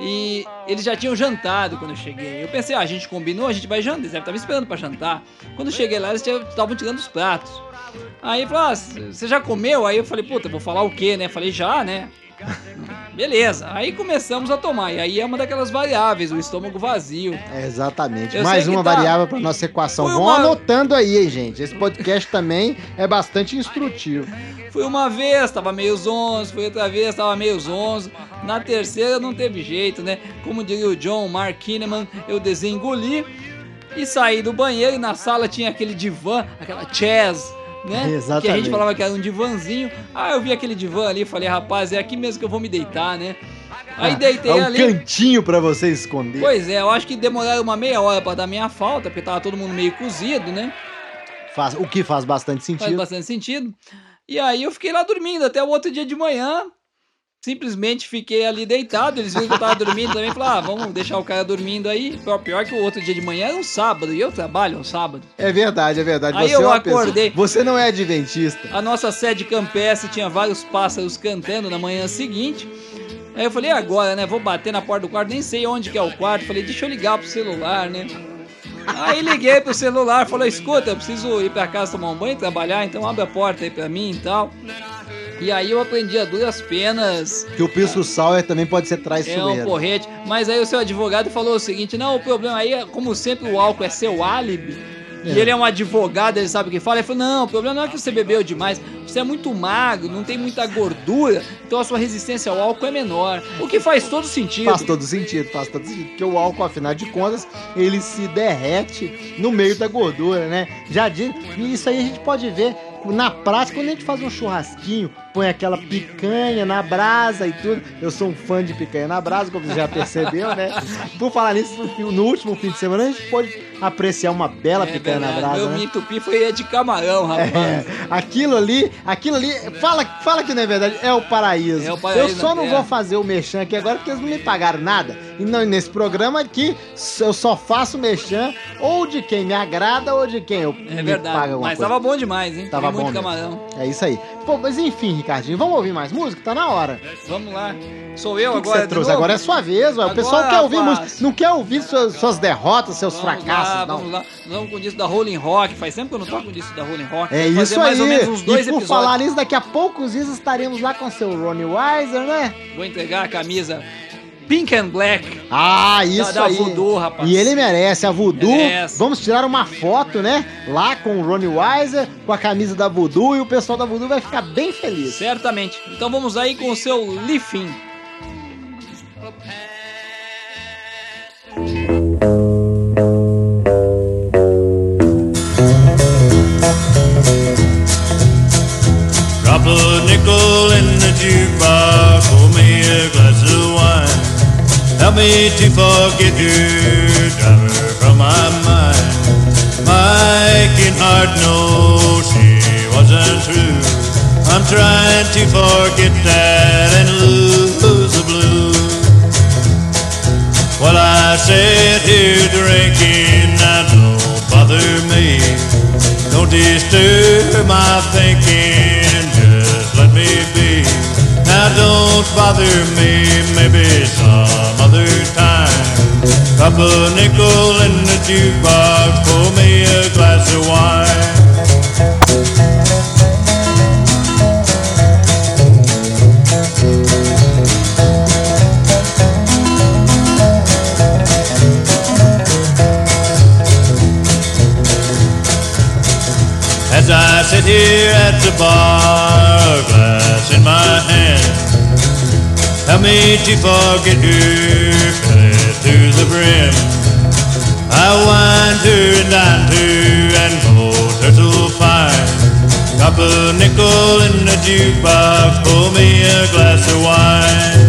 E eles já tinham jantado quando eu cheguei. Eu pensei, ah, a gente combinou, a gente vai jantar. Eles me esperando pra jantar. Quando eu cheguei lá, eles estavam tirando os pratos. Aí falou, ah, você já comeu? Aí eu falei, puta, vou falar o quê, né? Falei, já, né? Beleza. Aí começamos a tomar. E aí é uma daquelas variáveis, o estômago vazio. É, Exatamente. Eu Mais uma tá- variável para nossa equação. Foi Vão uma- anotando aí, hein, gente. Esse podcast também é bastante instrutivo. Fui uma vez, tava meio zonzo, fui outra vez, tava meio zonzo. Na terceira não teve jeito, né? Como diria o John Mark Kinnaman, eu desengoli e saí do banheiro e na sala tinha aquele divã, aquela chairs, né? Que a Exatamente. gente falava que era um divãzinho. Ah, eu vi aquele divã ali falei, rapaz, é aqui mesmo que eu vou me deitar, né? Aí deitei é um ali. cantinho para você esconder. Pois é, eu acho que demoraram uma meia hora pra dar minha falta, porque tava todo mundo meio cozido, né? Faz, o que faz bastante Faz sentido. bastante sentido. E aí eu fiquei lá dormindo até o outro dia de manhã. Simplesmente fiquei ali deitado. Eles viram que eu tava dormindo também. Falaram, ah, vamos deixar o cara dormindo aí. Pior, pior que o outro dia de manhã era um sábado. E eu trabalho no sábado. É verdade, é verdade. Aí você eu é uma pessoa- acordei. Você não é adventista. A nossa sede campestre tinha vários pássaros cantando na manhã seguinte. Aí eu falei, "E agora, né? Vou bater na porta do quarto, nem sei onde que é o quarto. Falei, deixa eu ligar pro celular, né? Aí liguei pro celular, falou, escuta, eu preciso ir pra casa tomar um banho, trabalhar, então abre a porta aí pra mim e tal. E aí eu aprendi a duras penas, Que o pisco sour também pode ser é um traiçoeiro. porrete. Mas aí o seu advogado falou o seguinte, não, o problema aí, é, como sempre o álcool é seu álibi, e ele é um advogado, ele sabe o que fala. Ele falou: Não, o problema não é que você bebeu demais, você é muito magro, não tem muita gordura, então a sua resistência ao álcool é menor. O que faz todo sentido. Faz todo sentido, faz todo sentido. Porque o álcool, afinal de contas, ele se derrete no meio da gordura, né? Já diz, e isso aí a gente pode ver na prática, quando a gente faz um churrasquinho, põe aquela picanha na brasa e tudo. Eu sou um fã de picanha na brasa, como você já percebeu, né? Por falar nisso, no último fim de semana a gente pode apreciar uma bela É picanha na verdade, brasa, Meu né? me entupi foi de camarão, rapaz. É, aquilo ali, aquilo ali, fala, fala que não é verdade, é o paraíso. É o paraíso eu só não terra. vou fazer o merchan aqui agora porque eles não me pagaram nada. E não, nesse programa aqui, eu só faço merchan ou de quem me agrada ou de quem eu É me verdade. paga alguma Mas coisa. tava bom demais, hein? Tava muito bom mesmo. camarão. É isso aí. Pô, mas enfim, Ricardinho, vamos ouvir mais música? Tá na hora. Vamos lá. Sou eu que que agora. você de trouxe? Agora é sua vez, ué. O pessoal quer ouvir música. Não quer ouvir suas, suas derrotas, seus Vamos fracassos, lá, não. Vamos lá, vamos com o disco da Rolling Rock. Faz tempo que eu não toco o disco da Rolling Rock. É fazer isso mais aí. ou menos uns dois e por episódios. falar nisso, daqui a poucos dias estaremos lá com seu Ronnie Weiser, né? Vou entregar a camisa Pink and Black. Ah, isso da aí. Voodoo, rapaz. E ele merece, a Voodoo. Merece. Vamos tirar uma foto, né? Lá com o Ronnie Weiser, com a camisa da Voodoo, e o pessoal da Voodoo vai ficar bem feliz. Certamente. Então vamos aí com o seu Lifin. Drop a nickel in the jukebox, pour me a glass. Help me to forget your driver from my mind. My aching heart knows she wasn't true. I'm trying to forget that and lose the blues. While I sit here drinking, now don't bother me. Don't disturb my thinking, just let me be. Now don't bother me, maybe some other time. Drop a nickel in the jukebox, pour me a glass of wine. I sit here at the bar, a glass in my hand, help me to forget her, fill it to the brim. I wind her and dine her and hold her so fine. Drop a nickel in the jukebox, pour me a glass of wine.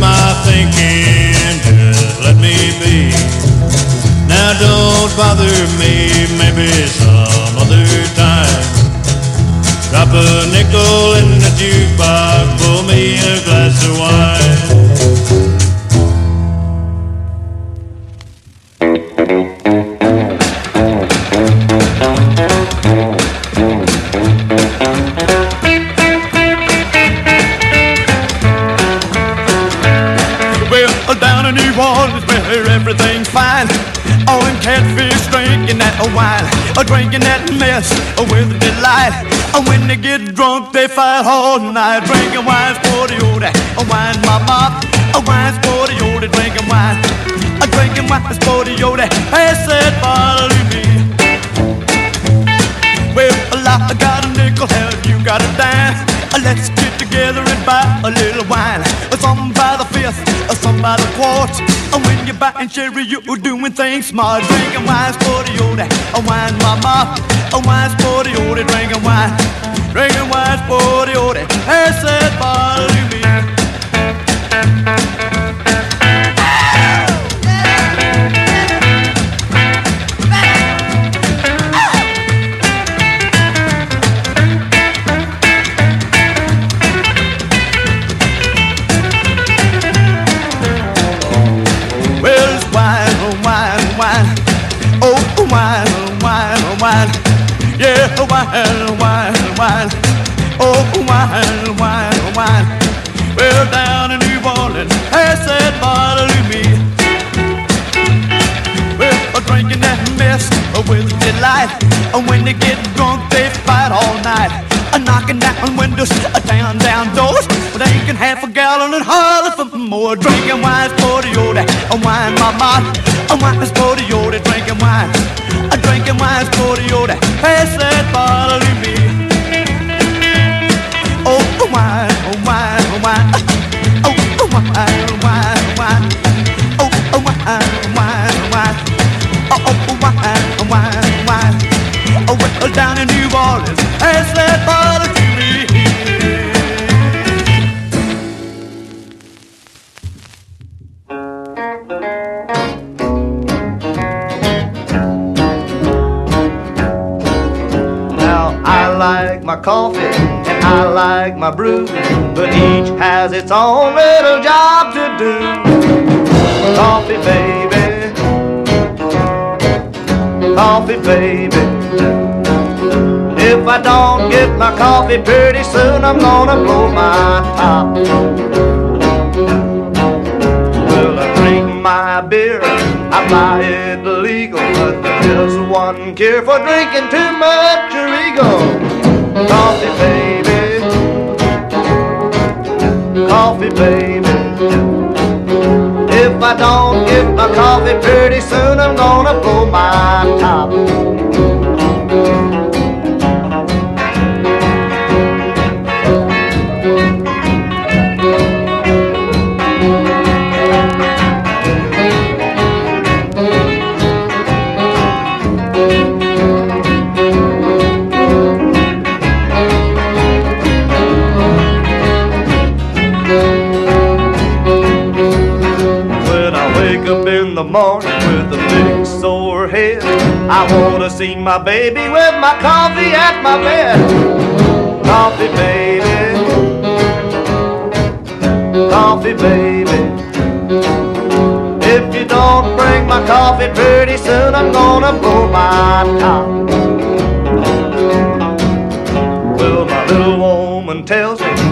My thinking, just let me be. Now don't bother me, maybe some other time. Drop a nickel in the jukebox, pour me a glass of wine. Drinking that mess with delight. And when they get drunk, they fight all night. Drinking wine for the old, a wine mama, a wine for the old, drinking wine. A drinking wine for the old, hey, said, follow me. Well, I got a nickel, hell, you got a dime. Let's get together and buy a little wine. Some by the quart. And when you're buying sherry, you're doing things smart. Drinking the old, a wine mama. A the old, drinking wine. Drinking the old. Hey, said, follow me. Yeah, oh, wine, oh, oh, wine, oh. Well, down in New Orleans, I said, follow me. Well, uh, drinking that mess with delight. And when they get drunk, they fight all night. Uh, knocking down windows, down, down doors. Drinking half a gallon and holler for more. Drinking wine for the old, wine mama. A wine's for the old, drinking wine. A drinking wine's for the old. Hey, said, follow me. Oh, oh, wine, oh, wine, oh, wine. Oh, oh, wine, oh, wine, oh, wine. Oh, oh, wine, oh, wine, oh, wine. Oh, oh, oh, wine, oh, wine, oh, wine. Oh, well, down in New Orleans, coffee and I like my brew, but each has its own little job to do. Coffee, baby. Coffee, baby. If I don't get my coffee pretty soon, I'm gonna blow my top. Well, I drink my beer, I buy it legal, but there's one cure for drinking too much Regal. Coffee, baby. Coffee, baby. If I don't get my coffee pretty soon, I'm gonna blow my top. Morning with a big sore head, I wanna see my baby with my coffee at my bed. Coffee, baby. Coffee, baby. If you don't bring my coffee pretty soon, I'm gonna blow my top. Well, my little woman tells me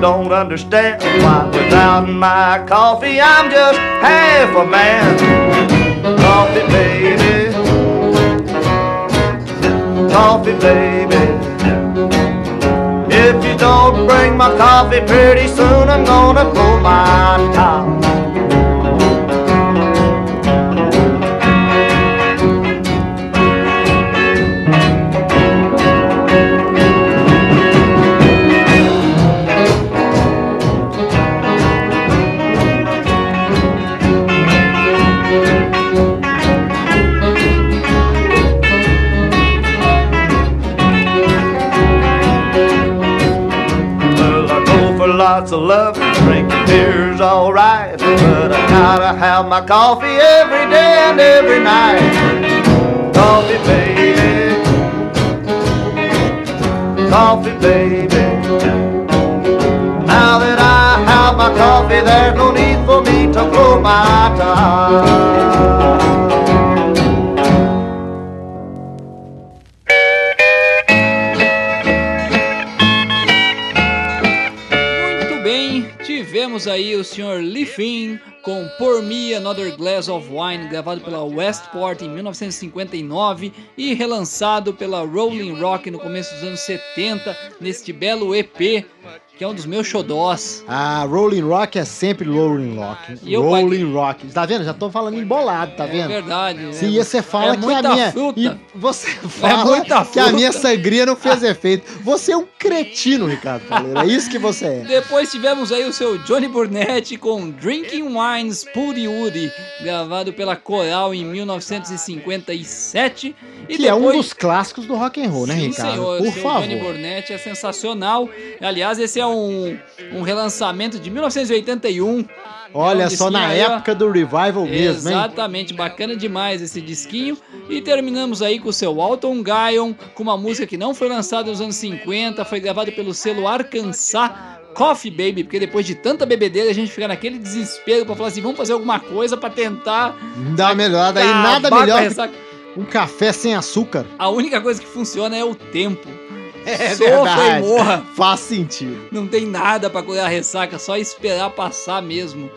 don't understand why without my coffee I'm just half a man. Coffee, baby. Coffee, baby. If you don't bring my coffee pretty soon, I'm gonna blow my top. Lots of love and drinking beer's alright. But I gotta have my coffee every day and every night. Coffee, baby. Coffee, baby. Now that I have my coffee, there's no need for me to blow my top. Aí o Sr. Lee Finn com Pour Me Another Glass of Wine, gravado pela Westport em 1959 e relançado pela Rolling Rock no começo dos anos 70, neste belo EP, que é um dos meus xodós. Ah, Rolling Rock é sempre Rolling Rock. E eu Rolling Rock. Tá vendo? Já tô falando embolado, tá É vendo? verdade. Se é, você fala é que a minha. fruta. É E você fala muita que a fruta. minha sangria não fez *laughs* efeito. Você é um cretino, Ricardo. É isso que você é. Depois tivemos aí o seu Johnny Burnett com Drinking Wines Puri Uri, gravado pela Coral em 1957. E Que é um depois- dos clássicos do rock and roll, né, Sim, Ricardo? senhor. Por seu favor. Johnny Burnett é sensacional. Aliás, esse é um, um relançamento de 1981. Olha É um só, na aí, época do revival mesmo, hein? Exatamente, bacana demais esse disquinho. E terminamos aí com o seu Alton Guyon, com uma música que não foi lançada nos anos 50, foi gravado pelo selo Arkansas. Coffee Baby, porque depois de tanta bebedeira a gente fica naquele desespero pra falar assim, vamos fazer alguma coisa pra tentar Dá uma melhorada aí, nada melhor que um café sem açúcar. A única coisa que funciona é o tempo. É Sofra e morra. Faz sentido. Não tem nada pra curar a ressaca, só esperar passar mesmo.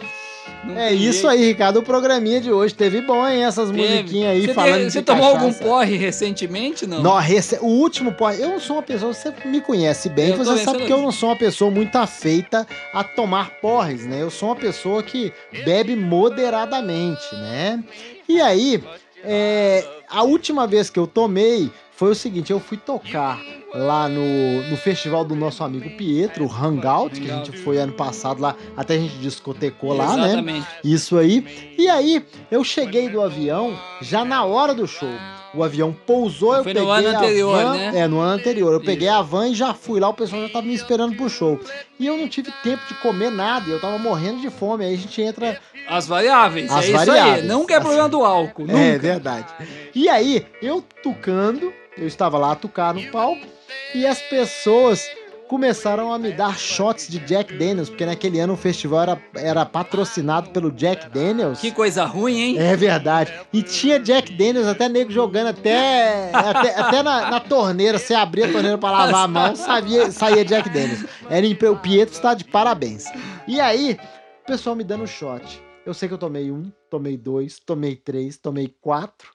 Não É isso jeito. aí, Ricardo. O programinha de hoje teve bom, hein? Essas Teve. musiquinhas aí Você, falando você tomou algum porre recentemente, não? Não, rece- o último porre. Eu não sou uma pessoa, você me conhece bem, Eu você sabe que eu não sou uma pessoa muito afeita a tomar porres, né? Eu sou uma pessoa que bebe moderadamente, né? E aí, é, a última vez que eu tomei foi o seguinte: eu fui tocar lá no, no festival do nosso amigo Pietro, o Hangout, que a gente foi ano passado lá, até a gente discotecou lá, né? Exatamente. Isso aí. E aí, eu cheguei do avião já na hora do show. O avião pousou, eu Foi no peguei ano a anterior, van. né? É, no ano anterior. Eu Isso. peguei a van e já fui lá, o pessoal já tava me esperando pro show. E eu não tive tempo de comer nada, eu tava morrendo de fome. Aí a gente entra. As variáveis, As é isso variáveis. aí. Não que é problema do álcool, É nunca. verdade. E aí, eu tucando, eu estava lá a tocar no palco, e as pessoas começaram a me dar shots de Jack Daniels, porque naquele ano o festival era, era patrocinado pelo Jack Daniels. Que coisa ruim, hein? É verdade. E tinha Jack Daniels, até nego jogando até, até, até na, na torneira. Você abria a torneira pra lavar a mão, sabia, saía Jack Daniels. Era o Pietro está de parabéns. E aí, o pessoal me dando shot. Eu sei que eu tomei um, tomei dois, tomei três, tomei quatro.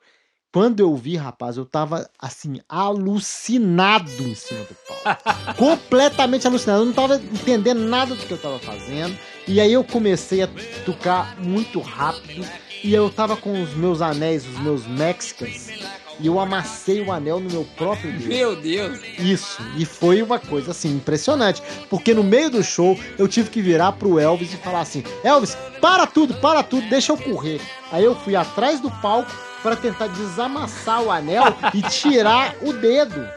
Quando eu vi, rapaz, eu tava assim, alucinado em cima do palco. *laughs* Completamente alucinado. Eu não tava entendendo nada do que eu tava fazendo. E aí eu comecei a tocar muito rápido. E eu tava com os meus anéis, os meus Mexicans. E eu amassei o anel no meu próprio dedo. Meu Deus. Isso, e foi uma coisa assim impressionante, porque no meio do show eu tive que virar pro Elvis e falar assim: Elvis, para tudo, para tudo, deixa eu correr. Aí eu fui atrás do palco para tentar desamassar o anel e tirar o dedo.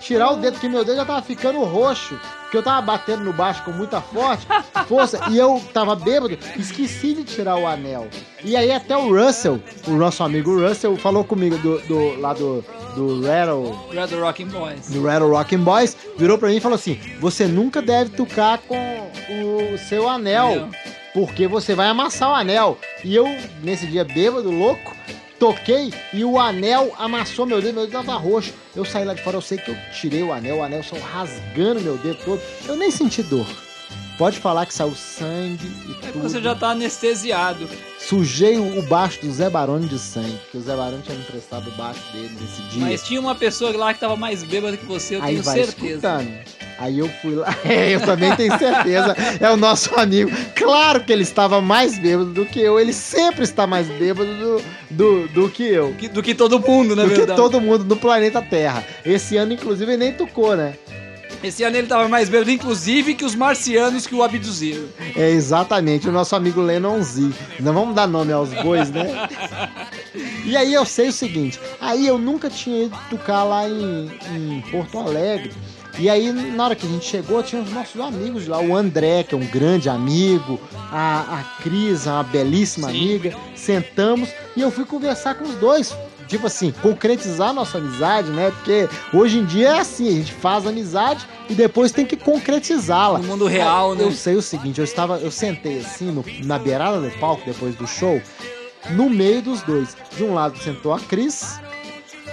Tirar o dedo, que meu dedo já tava ficando roxo, porque eu tava batendo no baixo com muita forte, força, e eu tava bêbado, esqueci de tirar o anel. E aí até o Russell, o nosso amigo Russell, falou comigo do, do lá do, do Rattle Red Rocking Boys. do Rattle Rockin' Boys, virou pra mim e falou assim: Você nunca deve tocar com o seu anel, Anel. porque você vai amassar o anel. E eu, nesse dia bêbado, louco, toquei e o anel amassou meu dedo, meu dedo tava roxo. Eu saí lá de fora, eu sei que eu tirei o anel, o anel saiu rasgando meu dedo todo. Eu nem senti dor. Pode falar que saiu sangue e É tudo. você já tá anestesiado. Sujei o baixo do Zé Baroni de sangue, porque o Zé Baroni tinha me emprestado o baixo dele nesse dia. Mas tinha uma pessoa lá que tava mais bêbada que você, eu Aí tenho vai certeza. escutando. Aí eu fui lá. *laughs* É, eu também tenho certeza. É o nosso amigo. Claro que ele estava mais bêbado do que eu. Ele sempre está mais bêbado do, do, do que eu. Que- Do que todo mundo, na do que verdade. todo mundo do planeta Terra. Esse ano, inclusive, ele nem tocou, né? Esse ano ele tava mais bêbado, inclusive, que os marcianos que o abduziram. É exatamente o nosso amigo Lennon Z. Não vamos dar nome aos bois, né? E aí eu sei o seguinte, aí eu nunca tinha ido tocar lá em, em Porto Alegre. E aí, na hora que a gente chegou, tinha os nossos amigos lá, o André, que é um grande amigo, a, a Cris, uma belíssima Sim. amiga. Sentamos e eu fui conversar com os dois. Tipo assim, concretizar nossa amizade, né? Porque hoje em dia é assim, a gente faz amizade e depois tem que concretizá-la. No mundo real, Aí, né? Eu sei o seguinte, eu estava, eu sentei assim no- na beirada do palco depois do show, no meio dos dois. De um lado sentou a Cris,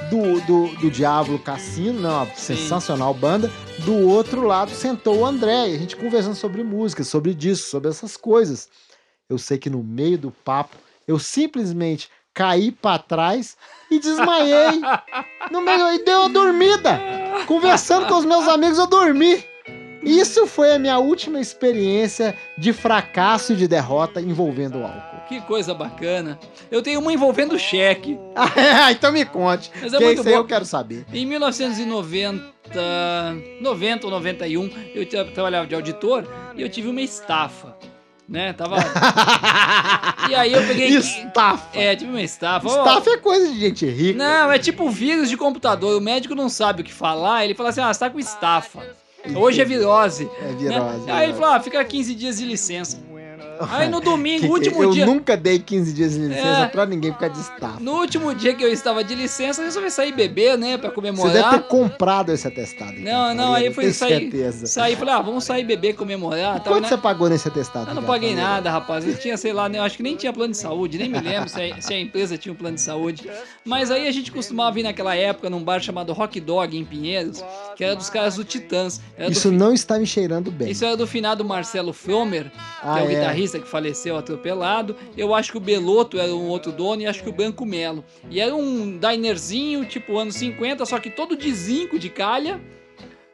do, do, do Diablo Cassino, né, uma sensacional banda. Do outro lado sentou o André, e a gente conversando sobre música, sobre disso, sobre essas coisas. Eu sei que no meio do papo, eu simplesmente caí pra trás e desmaiei. No meio, e deu uma dormida. Conversando com os meus amigos, eu dormi. Isso foi a minha última experiência de fracasso e de derrota envolvendo o álcool. Que coisa bacana. Eu tenho uma envolvendo cheque. *laughs* Ah, então me conte. Mas é que muito bom. eu quero saber. Em 1990, 90 ou 91, eu tra- trabalhava de auditor e eu tive uma estafa. Né? Tava. *laughs* e aí eu peguei. Estafa. É, tive uma estafa. Estafa é coisa de gente rica. Não, é tipo vírus de computador. O médico não sabe o que falar. Ele fala assim: ah, você tá com estafa. Hoje é virose. É né? virose. Aí ele falou: ah, fica 15 dias de licença. Aí no domingo, Que último eu dia. nunca dei 15 dias de licença É. pra ninguém ficar de estafa. No último dia que eu estava de licença, eu resolvi sair beber, né? Pra Você comemorar. deve ter comprado esse atestado. então, Não, não, aí eu tenho sair. certeza. Saí, falei, ah, vamos sair beber, comemorar. Tava, Quanto né? você pagou nesse atestado? Eu não paguei nada, rapaz. Eu tinha, sei lá, né, eu acho que nem tinha plano de saúde, nem me lembro se a, se a empresa tinha um plano de saúde. Mas aí a gente costumava ir naquela época num bar chamado Rock Dog em Pinheiros, que era dos caras do Titãs. Do Isso fi- não está me cheirando bem. isso era do finado Marcelo Fromer, que Ah, é o é. Guitarrista que faleceu atropelado. Eu acho que o Beloto era um outro dono e acho que o Branco Melo. E era um dinerzinho, tipo anos 50, só que todo de zinco de calha,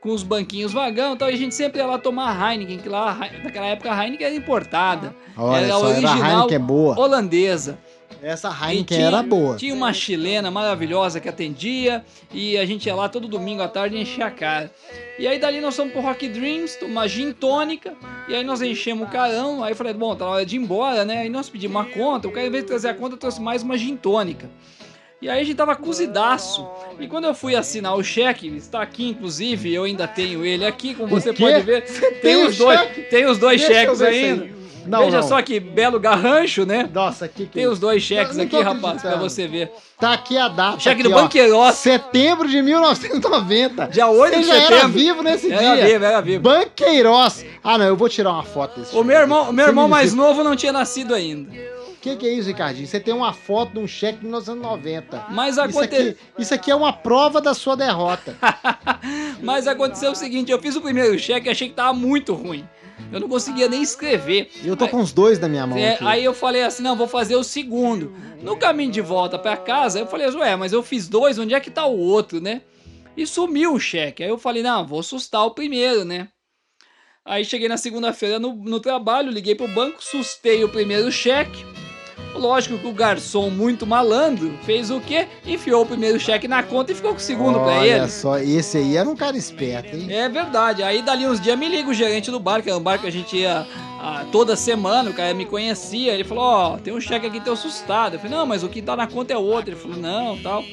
com os banquinhos vagão e tal. E a gente sempre ia lá tomar Heineken, que lá naquela época a Heineken era importada. Olha era só, era a original Heineken boa. holandesa. Essa Heineken era boa. Tinha uma chilena maravilhosa que atendia e a gente ia lá todo domingo à tarde encher a cara. E aí dali nós fomos pro Rock Dreams, tomar gin tônica, e aí nós enchemos o carão, aí falei, bom, tá na hora de ir embora, né? Aí nós pedimos uma conta, o cara, em vez de trazer a conta, trouxe mais uma gin tônica. E aí a gente tava cozidaço. E quando eu fui assinar o cheque, está aqui inclusive, eu ainda tenho ele aqui, como você pode ver. Tem, tem os dois, tem os dois Deixa cheques ainda. Não, Veja não. só que belo garrancho, né? Nossa, aqui que Tem os dois cheques aqui, rapaz, pra você ver. Tá aqui a data. Cheque aqui, do ó. Banqueiroz. Setembro de 1990. Dia 8 Você de já era setembro. vivo nesse Era dia. vivo, era vivo. Banqueiroz. Ah, não, eu vou tirar uma foto desse O meu irmão, o meu Você irmão me mais novo não tinha nascido ainda. O que, que é isso, Ricardinho? Você tem uma foto de um cheque de 1990. Mas Isso aconte- aqui, isso aqui é uma prova da sua derrota. *laughs* Mas aconteceu o seguinte, eu fiz o primeiro cheque e achei que tava muito ruim. Eu não conseguia nem escrever. Eu tô Aí- com os dois na minha mão é, aí eu falei assim, não, vou fazer o segundo. No caminho de volta pra casa, eu falei, ué, mas eu fiz dois, onde é que tá o outro, né? E sumiu o cheque. Aí eu falei, não, vou assustar o primeiro, né? Aí cheguei na segunda-feira no, no trabalho, liguei pro banco, sustei o primeiro cheque. Lógico que o garçom, muito malandro, fez o quê? Enfiou o primeiro cheque na conta e ficou com o segundo pra Olha ele. só, esse aí era um cara esperto, hein? É verdade. Aí dali uns dias me liga o gerente do bar, que era um bar que a gente ia ah, toda semana, o cara me conhecia. Ele falou, ó, tem um cheque aqui teu assustado. Eu falei, não, mas o que tá na conta é outro. Ele falou, não, tal.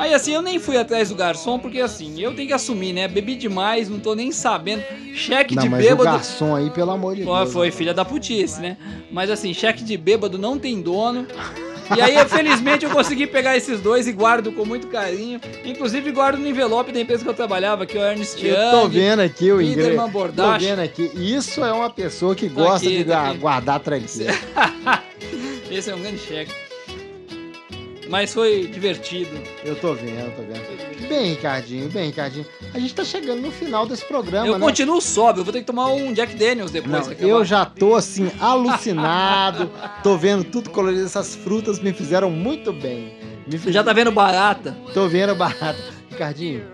Aí assim, eu nem fui atrás do garçom, porque assim, eu tenho que assumir, né? Bebi demais, não tô nem sabendo. Cheque Não, de mas o bêbado. garçom aí, pelo amor de Deus. foi filha da putice, né? Mas assim, cheque de bêbado não tem dono. E aí, felizmente, eu consegui pegar esses dois e guardo com muito carinho. Inclusive, guardo no envelope da empresa que eu trabalhava, que é o Ernst Eu Young. tô vendo aqui o inglês. Tô vendo aqui. Isso é uma pessoa que gosta aqui, de tá guardar tranquilo. *laughs* Esse é um grande cheque. Mas foi divertido. Eu tô vendo, tô vendo. Bem, Ricardinho, bem, Ricardinho. A gente tá chegando no final desse programa, eu né? continuo sóbrio, eu vou ter que tomar um Jack Daniels depois. Não, eu já tô assim, alucinado. tô vendo tudo colorido. Essas frutas me fizeram muito bem. Me fiz- Já tá vendo barata? Tô vendo barata. Ricardinho,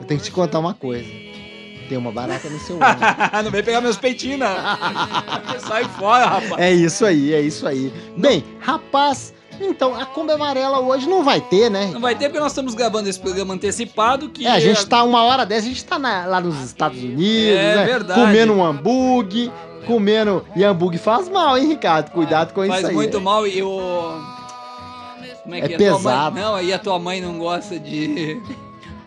eu tenho que te contar uma coisa. Tem uma barata no seu *laughs* olho. não vem pegar meus peitinhos, não. *laughs* Sai fora, rapaz. É isso aí, é isso aí. Bem, rapaz, então a Kombi Amarela hoje não vai ter, né? Não vai ter porque nós estamos gravando esse programa antecipado que É, a gente tá uma hora dessa, a gente tá na- lá nos Estados Unidos, É né? verdade. Comendo um hambúrguer, comendo. E hambúrguer faz mal, hein, Ricardo? Cuidado com faz isso aí. muito mal e o como é É que A tua pesado. mãe... Não, aí a tua mãe não gosta de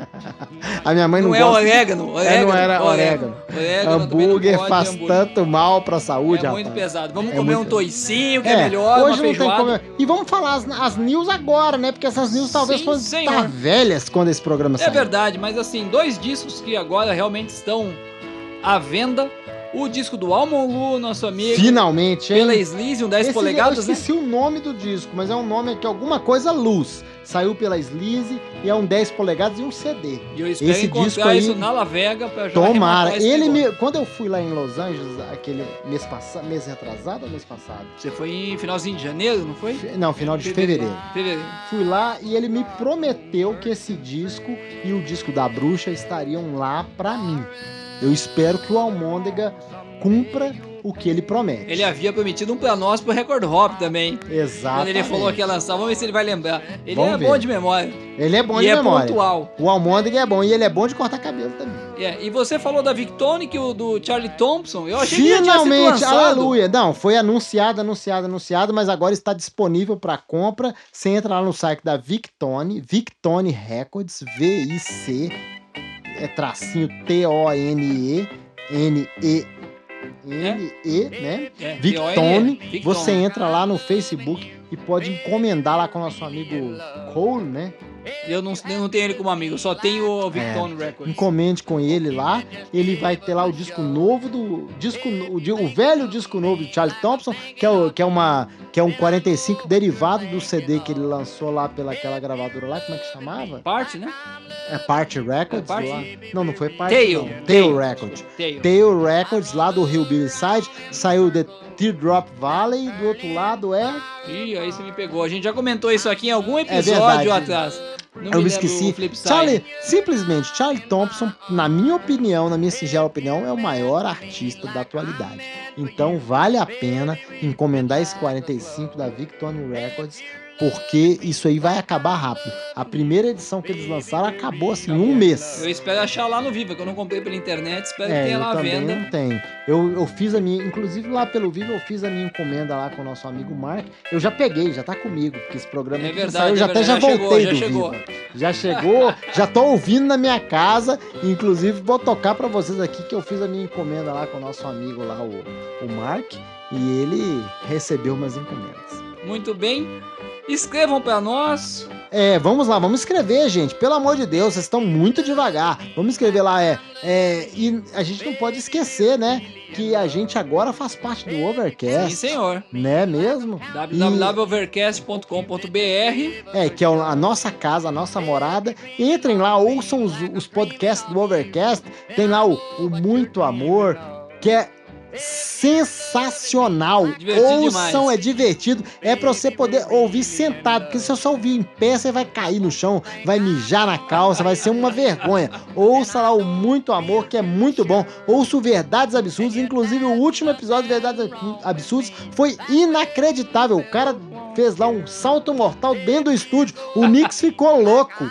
*laughs* A minha mãe não, não, é gosta. orégano, É, orégano, não era orégano. Orégano Hambúrguer pode, faz hambúrguer. tanto mal pra saúde, É rapaz. muito pesado. Vamos É comer muito- um toicinho, que é, melhor, uma hoje não tem como. E vamos falar as, as news agora, né? Porque essas news talvez fossem estar velhas quando esse programa É sair. verdade, mas assim, dois discos que agora realmente estão à venda. O disco do Almon Lu, nosso amigo. Finalmente, hein? Pela Sleaze, um 10 Esse- polegadas, Eu né? esqueci o nome do disco, mas é um nome que é alguma coisa luz. Saiu pela Sleaze e é um 10 polegadas e um CD. E eu espero esse encontrar disco aí- isso na La Vega pra já Tomara. Ele me, quando eu fui lá em Los Angeles, aquele mês passado, mês retrasado ou mês passado? Você foi em finalzinho de janeiro, não foi? Fe- Não, final de fevereiro. Fevereiro. Fui lá e ele me prometeu que esse disco e o disco da bruxa estariam lá pra mim. Eu espero que o Almôndega cumpra o que ele promete. Ele havia prometido um pra nós pro Record Hop também. Exato. Quando ele falou que ia lançar, vamos ver se ele vai lembrar. Ele Vamos é ver. bom de memória. Ele é bom e de é memória. pontual. O Almôndega é bom e ele é bom de cortar cabelo também. É, e você falou da Victonic, o do Charlie Thompson. Eu achei que tinha sido Finalmente, aleluia. Não, foi anunciado, anunciado, anunciado, mas agora está disponível para compra. Você entra lá no site da Victone, Victone Records, V-I-C, é tracinho T-O-N-E, N-E, N-E, né? É, Victone. Victone. Você entra lá no Facebook e pode encomendar lá com o nosso amigo Cole, né? Eu não, eu não tenho ele como amigo, eu só tenho o Victone É. Records. Encomende com ele lá. Ele vai ter lá o disco novo do. Disco, o, o velho disco novo do Charlie Thompson, que é, o, que, é uma, que é um 45 derivado do CD que ele lançou lá pelaquela gravadora lá. Como é que chamava? Parte, né? É Party Records? É lá. Não, não foi Party. Tail. não. Tail. Records. Tail. Tail Records, lá do Hillbilly Side. Saiu The Teardrop Valley. Do outro lado é. Ih, aí você me pegou. A gente já comentou isso aqui em algum verdade. episódio atrás. Não Eu me esqueci. Charlie, simplesmente, Charlie Thompson, na minha opinião, na minha singela opinião, é o maior artista da atualidade. Então vale a pena encomendar esse 45 da Victone Records, porque isso aí vai acabar rápido. A primeira edição que eles lançaram acabou assim, um mês. Eu espero achar lá no Viva, que eu não comprei pela internet, espero que É, tenha eu lá à venda. não tenho. Eu, eu fiz a minha, inclusive lá pelo Vivo, eu fiz a minha encomenda lá com o nosso amigo Mark. Eu já peguei, já tá comigo, porque esse programa É verdade, saiu, é já até já já voltei chegou, do já chegou. Viva. Já chegou, já tô ouvindo na minha casa. Inclusive, vou tocar pra vocês aqui que eu fiz a minha encomenda lá com o nosso amigo lá, o, o Mark, e ele recebeu umas encomendas. Muito bem. Escrevam pra nós. É, vamos lá, vamos escrever, gente. Pelo amor de Deus, vocês estão muito devagar. Vamos escrever lá, é, é. E a gente não pode esquecer, né? Que a gente agora faz parte do Overcast. Sim, senhor. Né mesmo? www.overcast.com.br É, que é a nossa casa, a nossa morada. Entrem lá, ouçam os, os podcasts do Overcast. Tem lá o, o Muito Amor, que é sensacional. Divertido Ouçam, demais. é divertido. É pra você poder ouvir sentado, porque se você só ouvir em pé, você vai cair no chão, vai mijar na calça, vai ser uma vergonha. Ouça lá o Muito Amor, que é muito bom. Ouça o Verdades Absurdas, inclusive o último episódio de Verdades Absurdas foi inacreditável. O cara fez lá um salto mortal dentro do estúdio. O Nix ficou louco.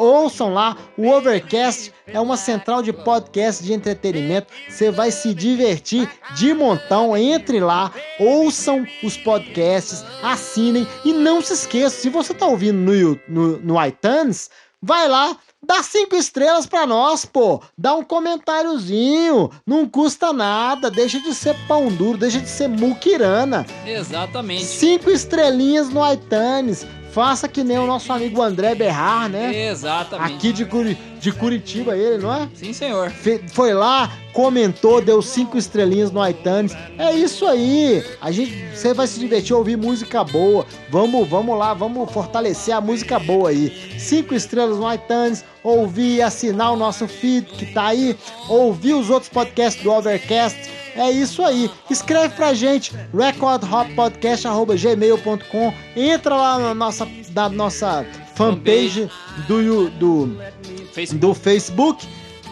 Ouçam lá, o Overcast é uma central de podcast de entretenimento. Você vai se divertir de montão. Entre lá, ouçam os podcasts, assinem e não se esqueça, se você tá ouvindo no, no, no iTunes, vai lá, dá cinco estrelas pra nós, pô. Dá um comentáriozinho, não custa nada, deixa de ser pão duro, deixa de ser muquirana. Exatamente. Cinco estrelinhas no iTunes. Faça que nem o nosso amigo André Berrar, né? Exatamente. Aqui de, Curi- de Curitiba, ele, não é? Sim, senhor. Fe- foi lá, comentou, deu cinco estrelinhas no iTunes. É isso aí. A gente, você vai se divertir, ouvir música boa. Vamos, vamos lá, vamos fortalecer a música boa aí. Cinco estrelas no iTunes, ouvir assinar o nosso feed que tá aí, ouvir os outros podcasts do Overcast. É isso aí. Escreve pra gente, recordhoppodcast.gmail.com. Entra lá na nossa, da nossa fanpage do, do, Facebook. do Facebook.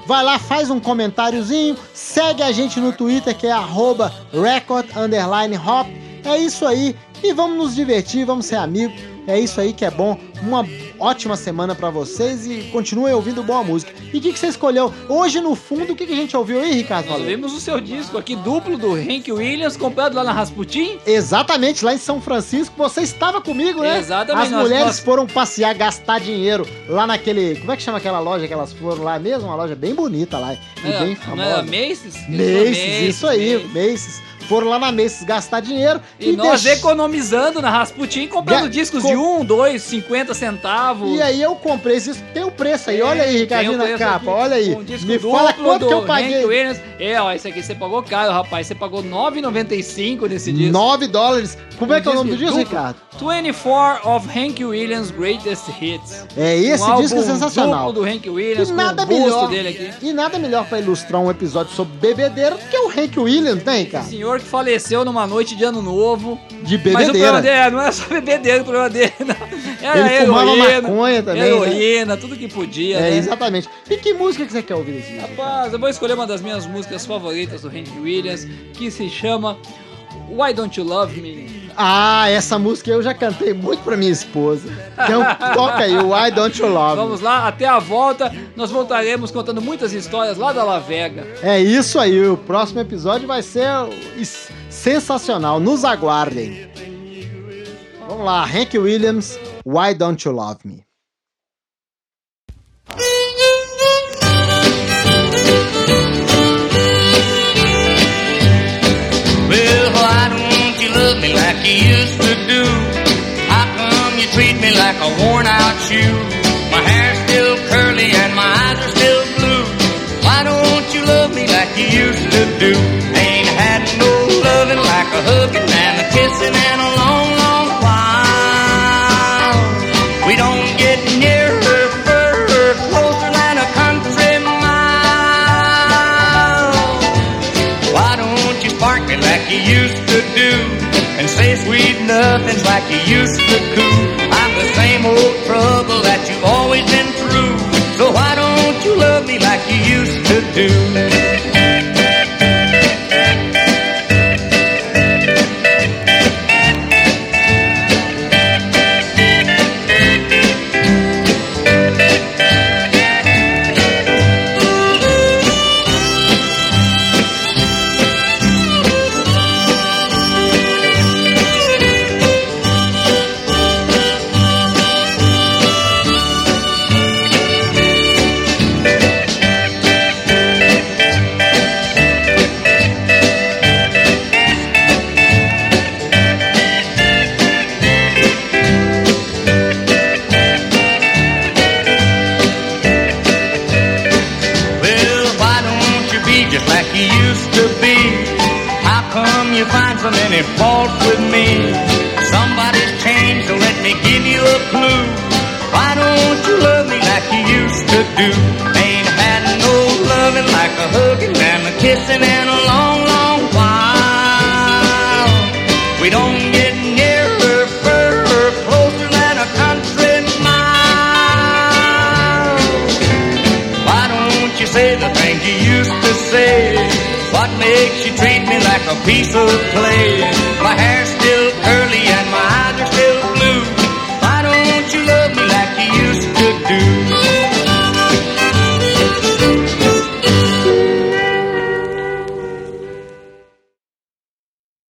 Vai lá, faz um comentáriozinho, segue a gente no Twitter que é arroba record underline hop. É isso aí. E vamos nos divertir, vamos ser amigos. É isso aí que é bom. Uma ótima semana pra vocês e continuem ouvindo boa música. E o que, que você escolheu? Hoje no fundo, o que, que a gente ouviu aí, Ricardo? Nós vimos o seu disco aqui duplo do Hank Williams, comprado lá na Rasputin. Exatamente, lá em São Francisco, você estava comigo, né? Exatamente, As mulheres nós- foram passear, gastar dinheiro lá naquele. Como é que chama aquela loja que elas foram lá mesmo? Uma loja bem bonita lá. E Não, bem não era famosa. Macy's? Macy's, isso aí, Macy's. Foram lá na Macy's gastar dinheiro E, nós deix- economizando na Rasputin, comprando Ga- discos com- de 1, 2, 50 centavos. E aí eu comprei esses. Tem o preço aí, olha aí, Ricardinho na capa, aqui, olha aí. um disco Me duplo fala quanto que eu paguei. Williams. É, ó, esse aqui você pagou caro, rapaz. Você pagou 9,95 nesse disco. 9 dólares. Como é que é o nome do disco. Ricardo? 24 of Hank Williams Greatest Hits. É esse um disco é sensacional. duplo do Hank Williams, E nada o melhor. dele aqui. E nada melhor pra ilustrar um episódio sobre bebedeira do que o Hank Williams, né, cara? Senhor que faleceu numa noite de ano novo. De Mas o problema bebedeira. dele é, não é só bebedeira, o problema dele não. Era Ele fumava heroína, maconha também, né? Heroína, tudo que podia, É, né? exatamente. E que música que você quer ouvir? Rapaz, eu vou escolher uma das minhas músicas favoritas do Hank Williams, que se chama Why Don't You Love Me? Ah, essa música eu já cantei muito pra minha esposa. Então *laughs* toca aí, Why Don't You Love Me? Vamos lá, até a volta, nós voltaremos contando muitas histórias lá da La Vega. É isso aí, o próximo episódio vai ser sensacional. Nos aguardem. Vamos lá, Hank Williams, Why Don't You Love Me? Do? Ain't had no loving like a hugging and a kissing in a long, long while. We don't get nearer, further, closer than a country mile. Why don't you spark me like you used to do? And say sweet nothings like you used to coo. I'm the same old trouble that you've always been through. So why don't you love me like you used to do?